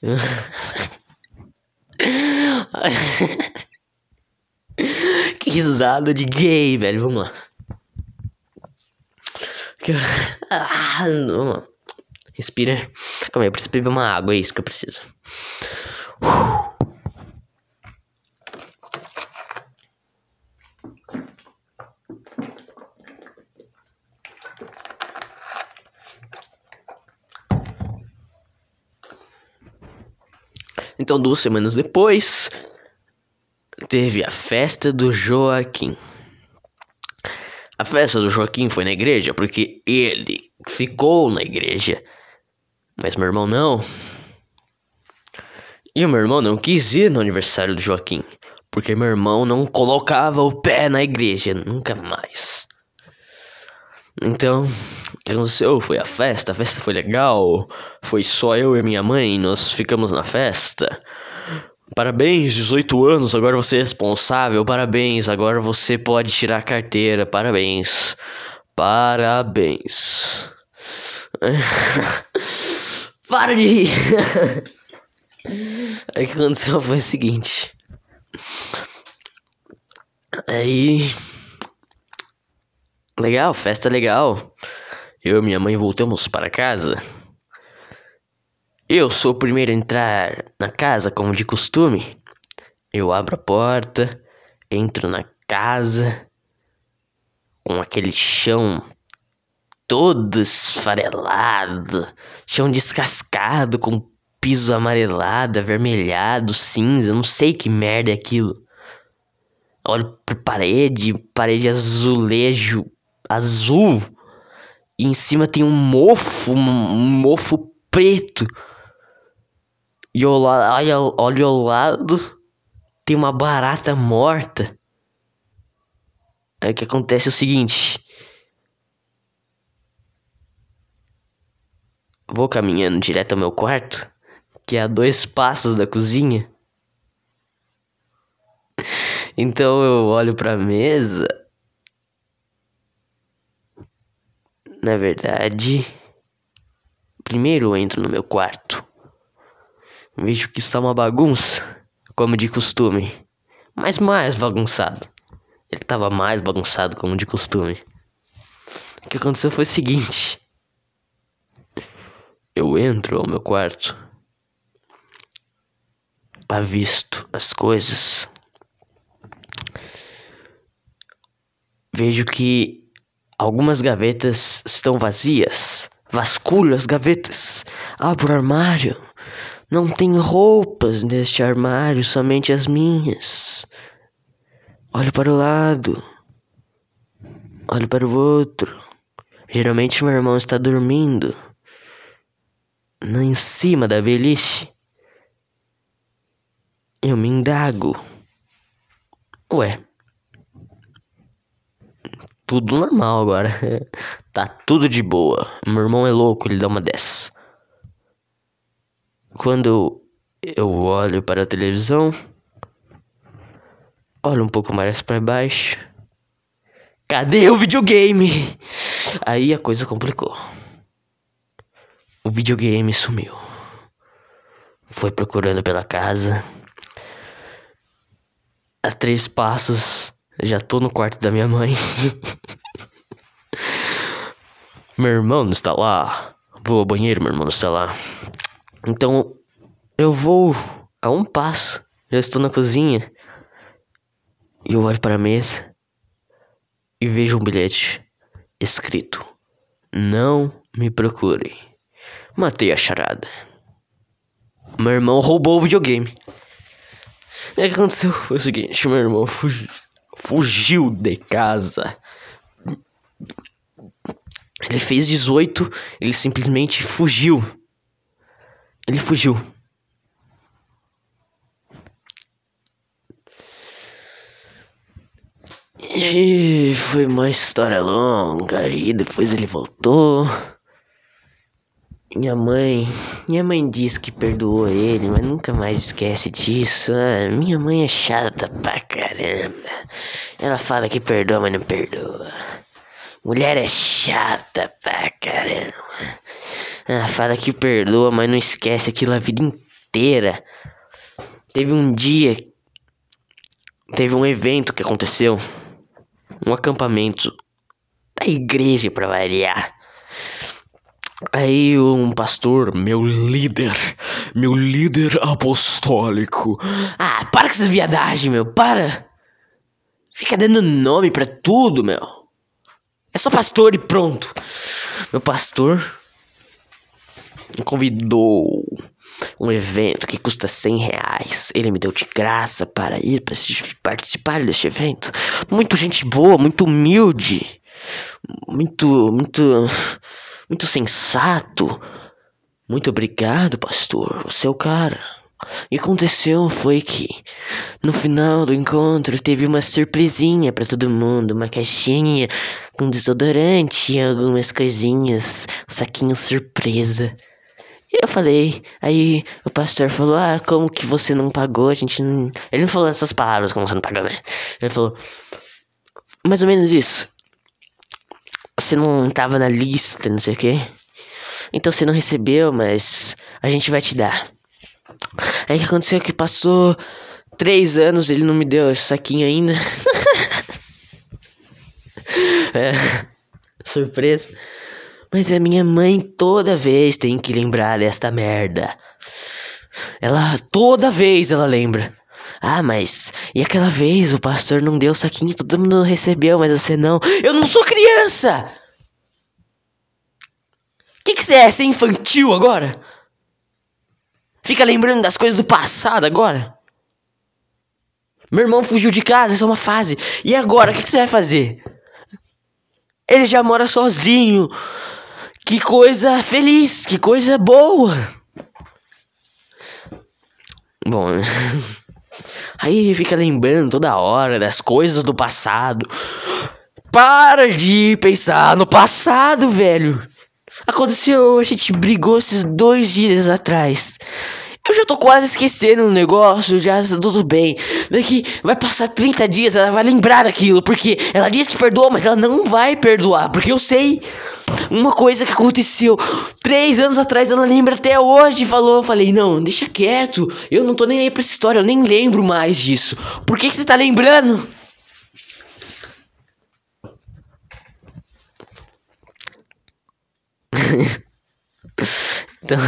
que risada de gay, velho. Vamos lá. Ah, vamos Respira. Calma aí, eu preciso beber uma água, é isso que eu preciso. Então, duas semanas depois, teve a festa do Joaquim. A festa do Joaquim foi na igreja porque ele ficou na igreja, mas meu irmão não. E o meu irmão não quis ir no aniversário do Joaquim, porque meu irmão não colocava o pé na igreja nunca mais. Então, o que aconteceu? Foi a festa, a festa foi legal. Foi só eu e minha mãe, nós ficamos na festa. Parabéns, 18 anos, agora você é responsável. Parabéns, agora você pode tirar a carteira. Parabéns. Parabéns. Para de rir. Aí o que aconteceu foi o seguinte. Aí Legal, festa legal. Eu e minha mãe voltamos para casa. Eu sou o primeiro a entrar na casa, como de costume. Eu abro a porta, entro na casa, com aquele chão todo esfarelado, chão descascado, com piso amarelado, avermelhado, cinza, não sei que merda é aquilo. Olho pra parede, parede azulejo azul. E em cima tem um mofo, um mofo preto. E olha, ao lado, tem uma barata morta. Aí o que acontece é o seguinte. Vou caminhando direto ao meu quarto, que é a dois passos da cozinha. Então eu olho pra mesa. Na verdade, primeiro eu entro no meu quarto. Vejo que está uma bagunça, como de costume, mas mais bagunçado. Ele estava mais bagunçado, como de costume. O que aconteceu foi o seguinte: eu entro ao meu quarto, avisto as coisas, vejo que algumas gavetas estão vazias. Vasculho as gavetas, abro o armário não tem roupas neste armário, somente as minhas. Olho para o lado. Olho para o outro. Geralmente meu irmão está dormindo. Em cima da beliche. Eu me indago. Ué. Tudo normal agora. tá tudo de boa. Meu irmão é louco, ele dá uma dessa. Quando eu olho para a televisão, olho um pouco mais para baixo. Cadê o videogame? Aí a coisa complicou. O videogame sumiu. Foi procurando pela casa. A três passos, já tô no quarto da minha mãe. meu irmão não está lá. Vou ao banheiro, meu irmão não está lá. Então eu vou a um passo. Já estou na cozinha. E eu olho para a mesa e vejo um bilhete escrito: Não me procure. Matei a charada. Meu irmão roubou o videogame. O que aconteceu foi o seguinte: meu irmão fugiu, fugiu de casa. Ele fez 18, ele simplesmente fugiu. Ele fugiu. E aí foi uma história longa e depois ele voltou. Minha mãe, minha mãe disse que perdoou ele, mas nunca mais esquece disso. Ah, minha mãe é chata pra caramba. Ela fala que perdoa, mas não perdoa. Mulher é chata pra caramba. Ah, fala que perdoa, mas não esquece aquilo a vida inteira. Teve um dia. Teve um evento que aconteceu. Um acampamento da igreja para variar. Aí um pastor, meu líder, meu líder apostólico. Ah, para com essa viadagem, meu, para! Fica dando nome para tudo, meu. É só pastor e pronto. Meu pastor me convidou um evento que custa 100 reais. Ele me deu de graça para ir para participar deste evento. Muito gente boa, muito humilde, muito, muito, muito sensato. Muito obrigado, pastor. Você é o cara. O que aconteceu foi que no final do encontro teve uma surpresinha para todo mundo, uma caixinha com desodorante e algumas coisinhas, um saquinho surpresa. E eu falei, aí o pastor falou, ah, como que você não pagou? A gente não. Ele não falou essas palavras como você não pagou, né? Ele falou, mais ou menos isso. Você não tava na lista, não sei o quê. Então você não recebeu, mas a gente vai te dar. Aí que aconteceu que passou três anos, ele não me deu esse saquinho ainda. é, surpresa. Mas a minha mãe toda vez tem que lembrar desta merda. Ela toda vez ela lembra. Ah, mas e aquela vez o pastor não deu o saquinho, todo mundo recebeu, mas você não. Eu não sou criança. O que, que você é? Você é infantil agora? Fica lembrando das coisas do passado agora? Meu irmão fugiu de casa, isso é uma fase. E agora, o que, que você vai fazer? Ele já mora sozinho. Que coisa feliz, que coisa boa. Bom, aí fica lembrando toda hora das coisas do passado. Para de pensar no passado, velho. Aconteceu, a gente brigou esses dois dias atrás. Eu já tô quase esquecendo o negócio, já tá tudo bem. Daqui vai passar 30 dias, ela vai lembrar daquilo, porque ela diz que perdoou, mas ela não vai perdoar, porque eu sei uma coisa que aconteceu três anos atrás, ela lembra até hoje. Falou, eu falei, não, deixa quieto, eu não tô nem aí pra essa história, eu nem lembro mais disso. Por que, que você tá lembrando? Então.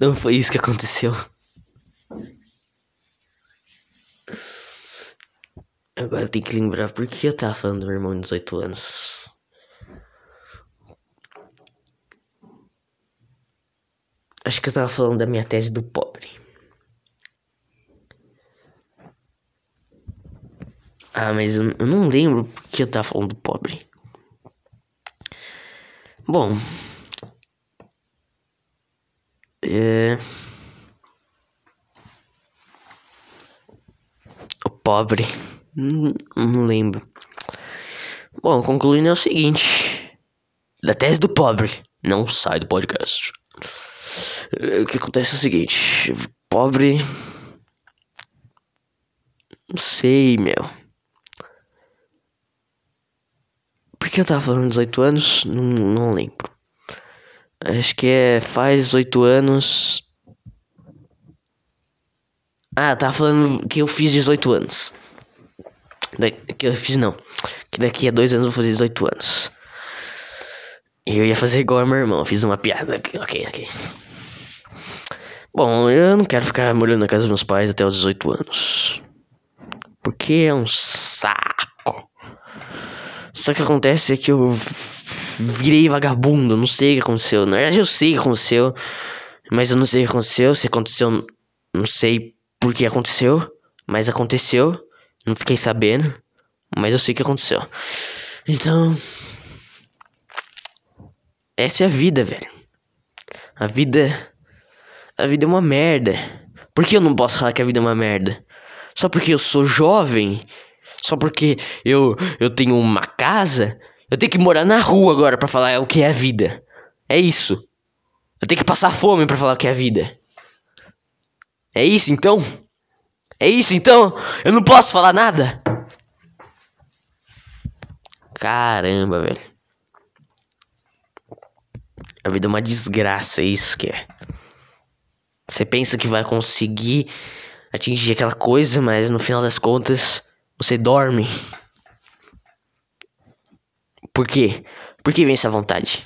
Não foi isso que aconteceu. Agora tem que lembrar por que eu tava falando do meu irmão de 18 anos. Acho que eu tava falando da minha tese do pobre. Ah, mas eu, eu não lembro por que eu tava falando do pobre. Bom, é... O pobre. Não, lembro. Bom, concluindo é o seguinte: da tese do pobre, não sai do podcast. O que acontece é o seguinte: pobre. Não sei, meu. Por que eu tava falando 18 anos? Não, não lembro. Acho que é. Faz oito anos. Ah, tava falando que eu fiz 18 anos. Da, que eu fiz não. Que daqui a dois anos eu vou fazer 18 anos. E eu ia fazer igual a meu irmão. Fiz uma piada. Ok, ok. Bom, eu não quero ficar morando na casa dos meus pais até os 18 anos. Porque é um saco. Só que acontece é que eu virei vagabundo, não sei o que aconteceu. Na verdade, eu sei o que aconteceu, mas eu não sei o que aconteceu. Se aconteceu, não sei por que aconteceu, mas aconteceu. Não fiquei sabendo, mas eu sei o que aconteceu. Então, essa é a vida, velho. A vida. A vida é uma merda. Por que eu não posso falar que a vida é uma merda? Só porque eu sou jovem? Só porque eu, eu tenho uma casa? Eu tenho que morar na rua agora para falar o que é a vida. É isso. Eu tenho que passar fome para falar o que é a vida. É isso então? É isso então? Eu não posso falar nada? Caramba, velho. A vida é uma desgraça, é isso que é. Você pensa que vai conseguir atingir aquela coisa, mas no final das contas você dorme. Por quê? Por que vem essa vontade?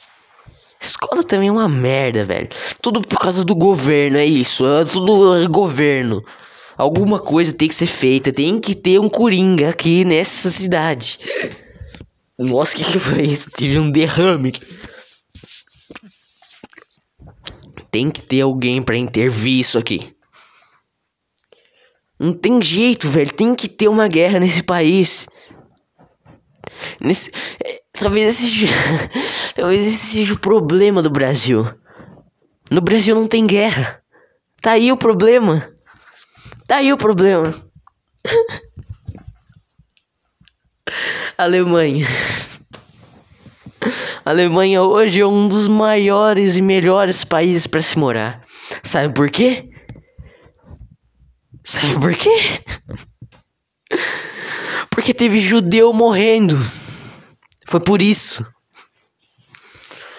Escola também é uma merda, velho. Tudo por causa do governo, é isso. É tudo governo. Alguma coisa tem que ser feita. Tem que ter um coringa aqui nessa cidade. Nossa, o que, que foi isso? Tive um derrame. Tem que ter alguém para intervir isso aqui. Não tem jeito, velho. Tem que ter uma guerra nesse país. Nesse, Talvez esse talvez esse seja o problema do Brasil. No Brasil não tem guerra. Tá aí o problema. Tá aí o problema. Alemanha. Alemanha hoje é um dos maiores e melhores países para se morar. Sabe por quê? Sabe por quê? Porque teve judeu morrendo. Foi por isso.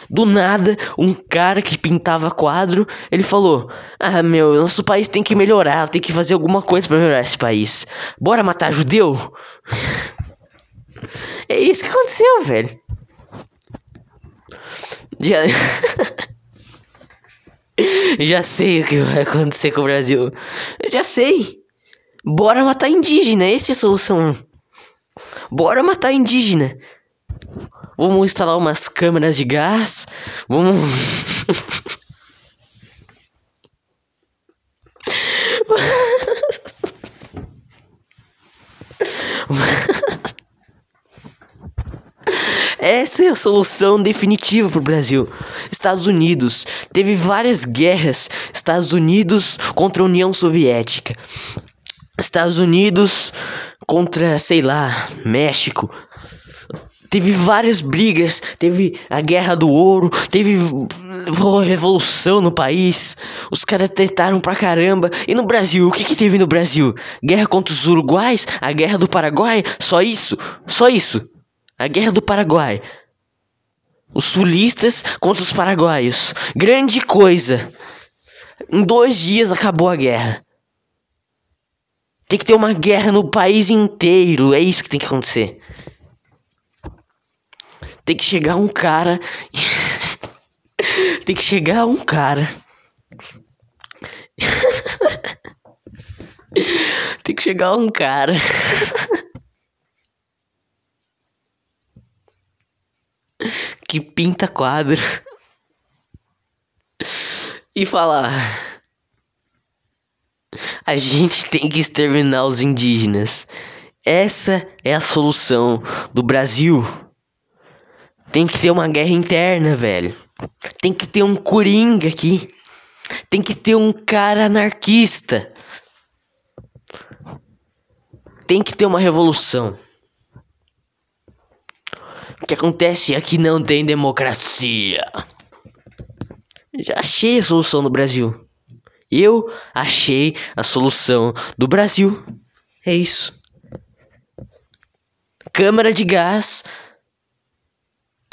Do nada, um cara que pintava quadro, ele falou: Ah, meu, nosso país tem que melhorar, tem que fazer alguma coisa para melhorar esse país. Bora matar judeu? é isso que aconteceu, velho. Já. já sei o que vai acontecer com o Brasil. Eu já sei. Bora matar indígena, essa é a solução. Bora matar indígena. Vamos instalar umas câmeras de gás. Vamos. Essa é a solução definitiva pro Brasil. Estados Unidos teve várias guerras. Estados Unidos contra a União Soviética. Estados Unidos contra, sei lá, México. Teve várias brigas, teve a Guerra do Ouro, teve revolução no país. Os caras tretaram pra caramba. E no Brasil, o que que teve no Brasil? Guerra contra os uruguais? A Guerra do Paraguai? Só isso? Só isso? A Guerra do Paraguai. Os sulistas contra os paraguaios. Grande coisa. Em dois dias acabou a guerra. Tem que ter uma guerra no país inteiro. É isso que tem que acontecer. Tem que chegar um cara. Tem que chegar um cara. Tem que chegar um cara. que pinta quadro. E falar. A gente tem que exterminar os indígenas. Essa é a solução do Brasil. Tem que ter uma guerra interna, velho. Tem que ter um coringa aqui. Tem que ter um cara anarquista. Tem que ter uma revolução. O que acontece é que não tem democracia. Já achei a solução do Brasil. Eu achei a solução do Brasil. É isso. Câmara de gás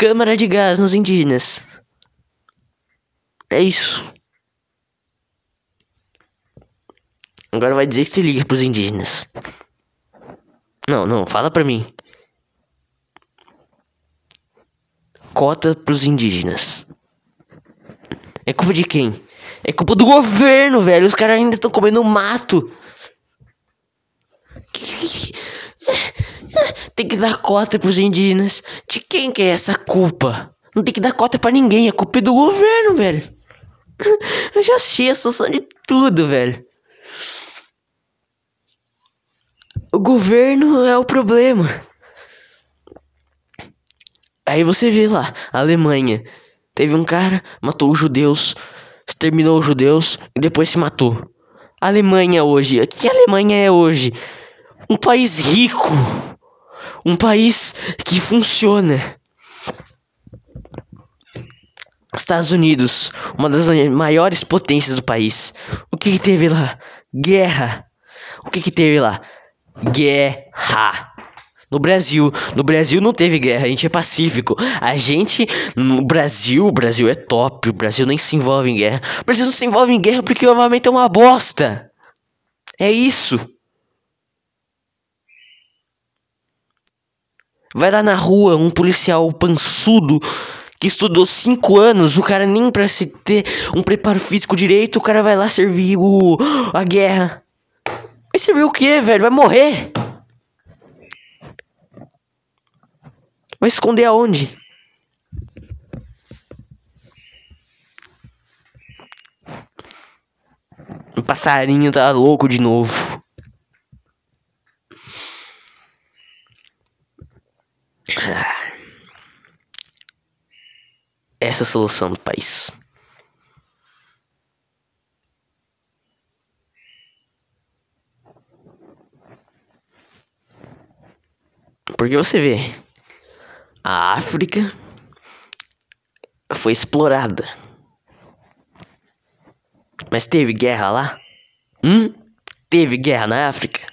câmara de gás nos indígenas. É isso. Agora vai dizer que se liga pros indígenas. Não, não, fala pra mim. Cota pros indígenas. É culpa de quem? É culpa do governo, velho. Os caras ainda estão comendo mato. Tem que dar cota pros indígenas. De quem que é essa culpa? Não tem que dar cota para ninguém, a culpa é do governo, velho. Eu já achei a solução de tudo, velho. O governo é o problema. Aí você vê lá, Alemanha. Teve um cara, matou os judeus, exterminou os judeus e depois se matou. A Alemanha hoje, que Alemanha é hoje? Um país rico um país que funciona. Estados Unidos, uma das maiores potências do país. O que, que teve lá? Guerra. O que, que teve lá? Guerra. No Brasil, no Brasil não teve guerra, a gente é pacífico. A gente, no Brasil, o Brasil é top, o Brasil nem se envolve em guerra. O Brasil não se envolve em guerra porque o armamento é uma bosta. É isso. Vai lá na rua um policial pançudo que estudou cinco anos, o cara nem pra se ter um preparo físico direito, o cara vai lá servir o, a guerra. Vai servir o quê, velho? Vai morrer. Vai esconder aonde? O passarinho tá louco de novo. Essa é a solução do país. Porque você vê, a África foi explorada. Mas teve guerra lá? Hum? Teve guerra na África?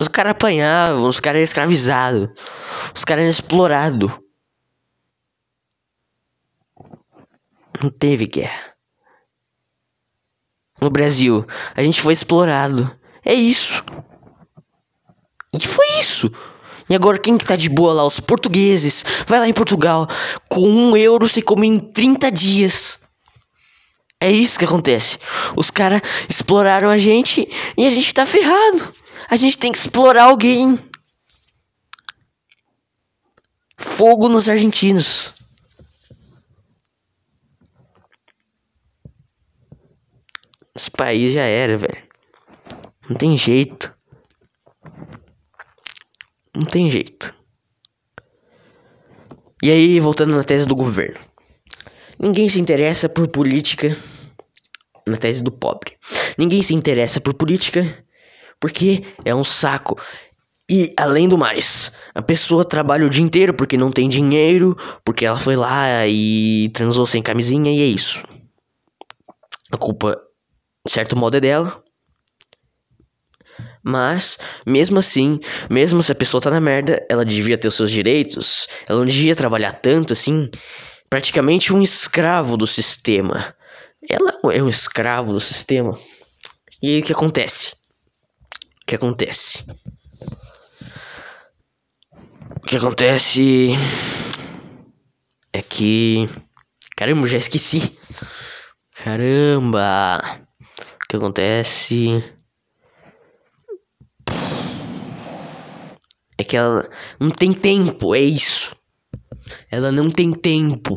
Os caras apanhavam, os caras eram escravizados, os caras eram explorados. Não teve guerra. No Brasil, a gente foi explorado. É isso. E foi isso. E agora quem que tá de boa lá? Os portugueses. Vai lá em Portugal. Com um euro você come em 30 dias. É isso que acontece. Os caras exploraram a gente e a gente tá ferrado. A gente tem que explorar alguém. Fogo nos argentinos. Esse país já era, velho. Não tem jeito. Não tem jeito. E aí, voltando na tese do governo. Ninguém se interessa por política. Na tese do pobre. Ninguém se interessa por política porque é um saco. E além do mais, a pessoa trabalha o dia inteiro porque não tem dinheiro, porque ela foi lá e transou sem camisinha e é isso. A culpa, de certo modo, é dela. Mas, mesmo assim, mesmo se a pessoa tá na merda, ela devia ter os seus direitos. Ela não devia trabalhar tanto assim. Praticamente um escravo do sistema. Ela é um escravo do sistema. E o que acontece? O que acontece? O que acontece é que. Caramba, já esqueci. Caramba! O que acontece que ela não tem tempo, é isso. Ela não tem tempo.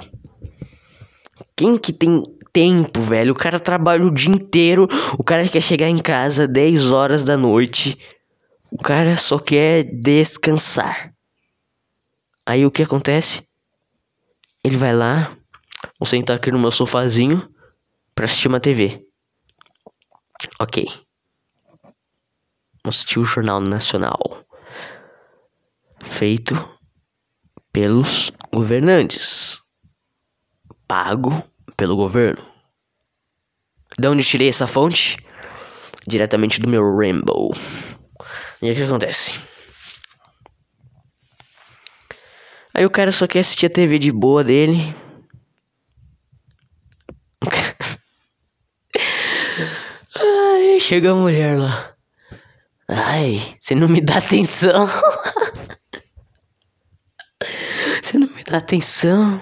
Quem que tem tempo, velho? O cara trabalha o dia inteiro, o cara quer chegar em casa 10 horas da noite. O cara só quer descansar. Aí o que acontece? Ele vai lá, vou sentar aqui no meu sofazinho pra assistir uma TV. Ok. Vou assistir o Jornal Nacional. Feito pelos governantes. Pago pelo governo. De onde tirei essa fonte? Diretamente do meu Rainbow. E aí o que acontece? Aí o cara só quer assistir a TV de boa dele. Ai, chega a mulher lá. Ai, você não me dá atenção. Você não me dá atenção.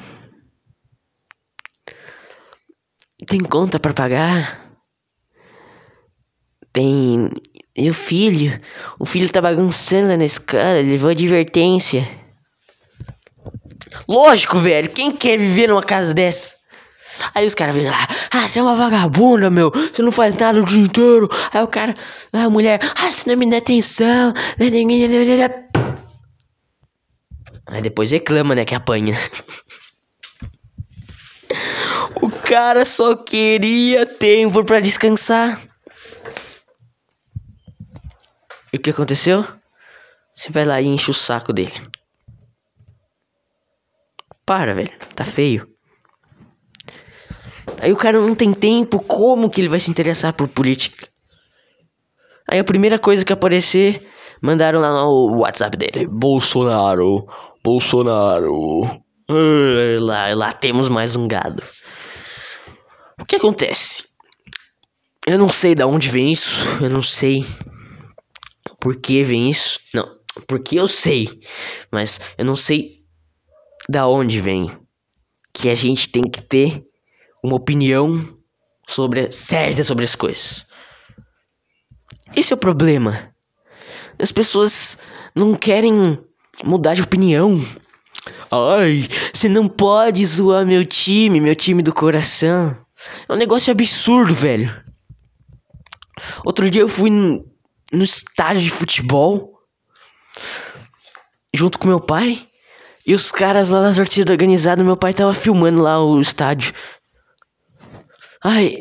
Tem conta para pagar? Tem. E o filho? O filho tá bagunçando na escada, levou advertência. Lógico, velho, quem quer viver numa casa dessa? Aí os caras vêm lá, ah, você é uma vagabunda, meu, você não faz nada o dia inteiro. Aí o cara, a mulher, ah, você não me dá atenção. Aí depois reclama, né, que apanha. o cara só queria tempo para descansar. E o que aconteceu? Você vai lá e enche o saco dele. Para, velho. Tá feio. Aí o cara não tem tempo, como que ele vai se interessar por política? Aí a primeira coisa que aparecer, mandaram lá no WhatsApp dele. Bolsonaro, Bolsonaro. Lá, lá temos mais um gado. O que acontece? Eu não sei de onde vem isso. Eu não sei por que vem isso. Não, porque eu sei. Mas eu não sei da onde vem. Que a gente tem que ter uma opinião sobre certa sobre as coisas. Esse é o problema. As pessoas não querem mudar de opinião. Ai, você não pode zoar meu time, meu time do coração. É um negócio absurdo, velho. Outro dia eu fui no, estádio de futebol junto com meu pai. E os caras lá da torcida organizada, meu pai tava filmando lá o estádio. Ai,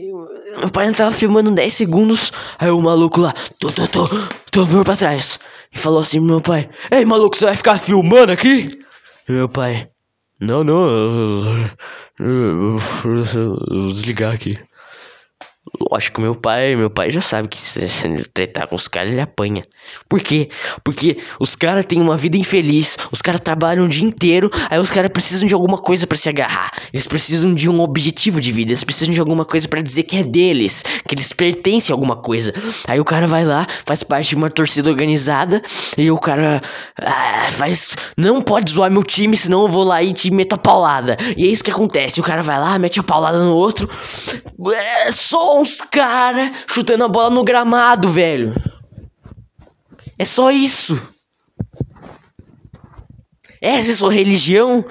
meu pai não tava filmando 10 segundos. Aí o maluco lá, tô, tô, tô, tô pra trás. E falou assim pro meu pai: Ei, maluco, você vai ficar filmando aqui? E meu pai: Não, não, eu, eu, eu desligar aqui. Lógico, meu pai, meu pai já sabe que se ele tretar com os caras, ele apanha. Por quê? Porque os caras têm uma vida infeliz, os caras trabalham o dia inteiro, aí os caras precisam de alguma coisa para se agarrar. Eles precisam de um objetivo de vida, eles precisam de alguma coisa para dizer que é deles, que eles pertencem a alguma coisa. Aí o cara vai lá, faz parte de uma torcida organizada, e o cara ah, faz. Não pode zoar meu time, senão eu vou lá e te meto a paulada. E é isso que acontece, o cara vai lá, mete a paulada no outro. É só uns caras chutando a bola no gramado, velho. É só isso. Essa é sua religião?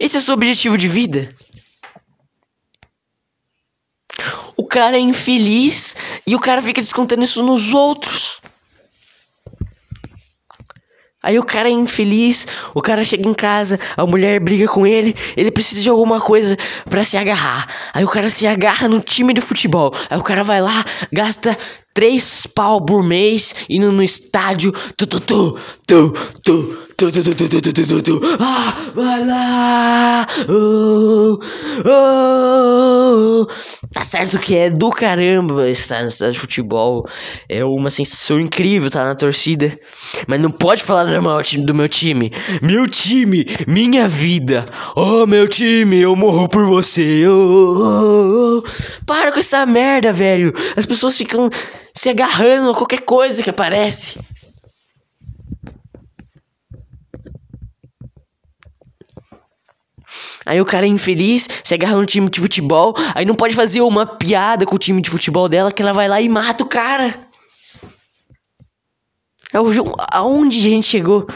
Esse é seu objetivo de vida? O cara é infeliz e o cara fica descontando isso nos outros. Aí o cara é infeliz, o cara chega em casa, a mulher briga com ele, ele precisa de alguma coisa para se agarrar. Aí o cara se agarra no time de futebol. Aí o cara vai lá, gasta três pau por mês indo no estádio. Tu, tu, tu, tu, tu, tu, tu, tu, tu, tu, tu, tu, tu. Ah, vai lá! Oh, oh. Tá certo que é do caramba estar no estádio de futebol. É uma sensação incrível estar na torcida. Mas não pode falar. Do meu time, meu time minha vida. Oh, meu time, eu morro por você. Oh, oh, oh. Para com essa merda, velho. As pessoas ficam se agarrando a qualquer coisa que aparece. Aí o cara é infeliz, se agarra no time de futebol, aí não pode fazer uma piada com o time de futebol dela que ela vai lá e mata o cara. É o jogo. Aonde a gente chegou?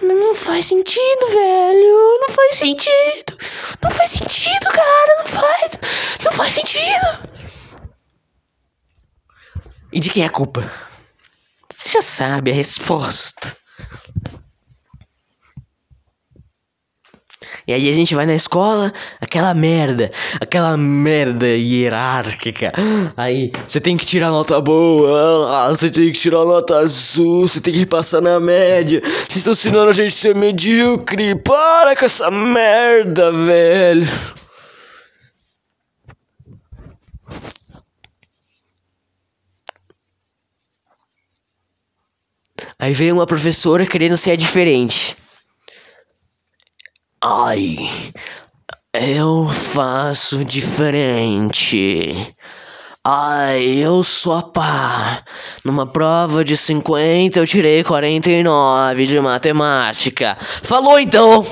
Não faz sentido, velho. Não faz sentido. Não faz sentido, cara. Não faz. Não faz sentido. E de quem é a culpa? Você já sabe a resposta. E aí a gente vai na escola, aquela merda, aquela merda hierárquica. Aí você tem que tirar nota boa, você tem que tirar nota azul, você tem que passar na média. Vocês estão ensinando a gente a ser medíocre. Para com essa merda, velho. Aí vem uma professora querendo ser diferente. Ai, eu faço diferente. Ai, eu sou a pá. Numa prova de 50 eu tirei 49 de matemática. Falou então!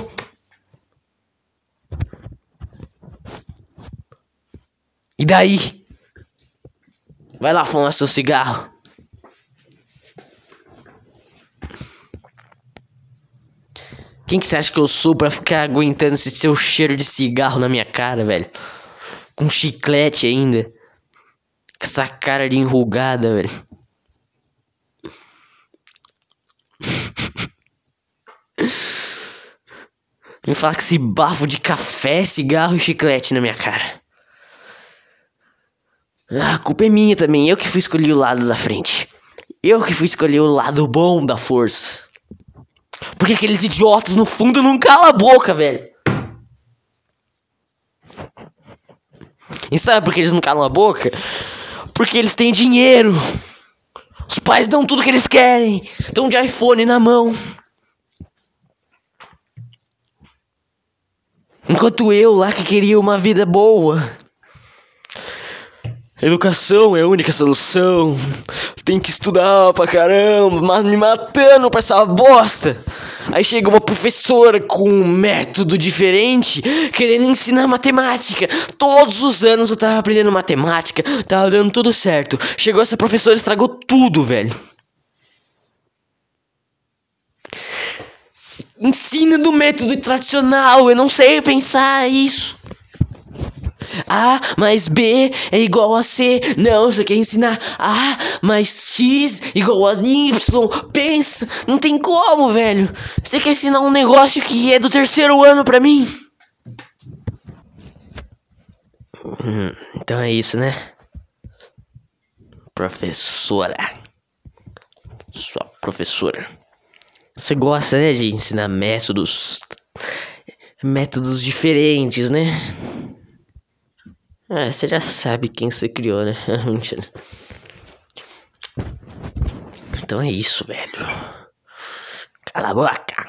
E daí? Vai lá fumar seu cigarro. Quem que você acha que eu sou pra ficar aguentando esse seu cheiro de cigarro na minha cara, velho? Com chiclete ainda. Com essa cara de enrugada, velho. Me fala com esse bafo de café, cigarro e chiclete na minha cara. Ah, a culpa é minha também. Eu que fui escolher o lado da frente. Eu que fui escolher o lado bom da força. Porque aqueles idiotas no fundo não calam a boca, velho. E sabe por que eles não calam a boca? Porque eles têm dinheiro. Os pais dão tudo que eles querem. Estão de iPhone na mão. Enquanto eu lá que queria uma vida boa. Educação é a única solução. Tem que estudar pra caramba, me matando pra essa bosta. Aí chega uma professora com um método diferente, querendo ensinar matemática. Todos os anos eu tava aprendendo matemática, tava dando tudo certo. Chegou essa professora e estragou tudo, velho. Ensina do método tradicional, eu não sei pensar isso. A mais B é igual a C. Não, você quer ensinar A mais X igual a Y. Pensa, não tem como, velho. Você quer ensinar um negócio que é do terceiro ano pra mim? Hum, então é isso, né? Professora. Sua professora. Você gosta, né, de ensinar métodos. Métodos diferentes, né? É, você já sabe quem você criou, né? Mentira. Então é isso, velho. Cala a boca.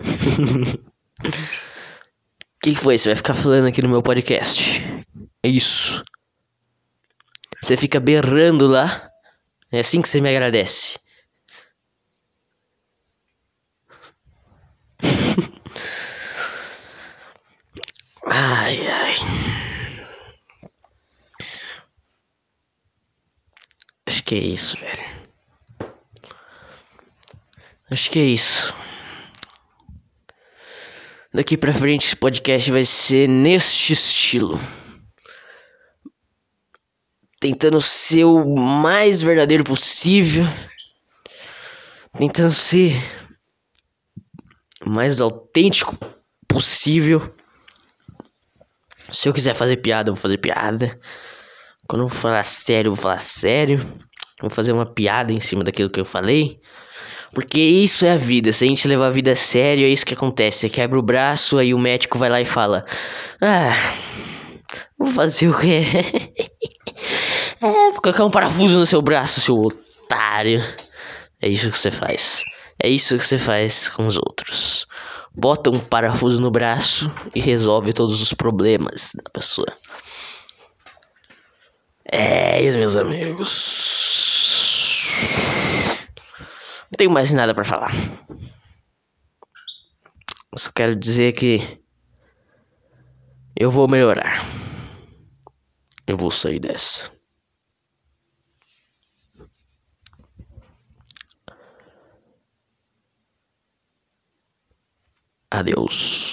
O que, que foi? Você vai ficar falando aqui no meu podcast? É isso. Você fica berrando lá. É assim que você me agradece. Ai, ai. Acho que é isso, velho. Acho que é isso. Daqui pra frente esse podcast vai ser neste estilo. tentando ser o mais verdadeiro possível, tentando ser o mais autêntico possível. Se eu quiser fazer piada, eu vou fazer piada. Quando eu vou falar sério, eu vou falar sério. Vou fazer uma piada em cima daquilo que eu falei. Porque isso é a vida. Se a gente levar a vida a sério, é isso que acontece. Você quebra o braço, aí o médico vai lá e fala: Ah, vou fazer o quê? é, vou colocar um parafuso no seu braço, seu otário. É isso que você faz. É isso que você faz com os outros. Bota um parafuso no braço e resolve todos os problemas da pessoa. É isso, meus amigos. Não tenho mais nada para falar. Só quero dizer que eu vou melhorar. Eu vou sair dessa. Adiós.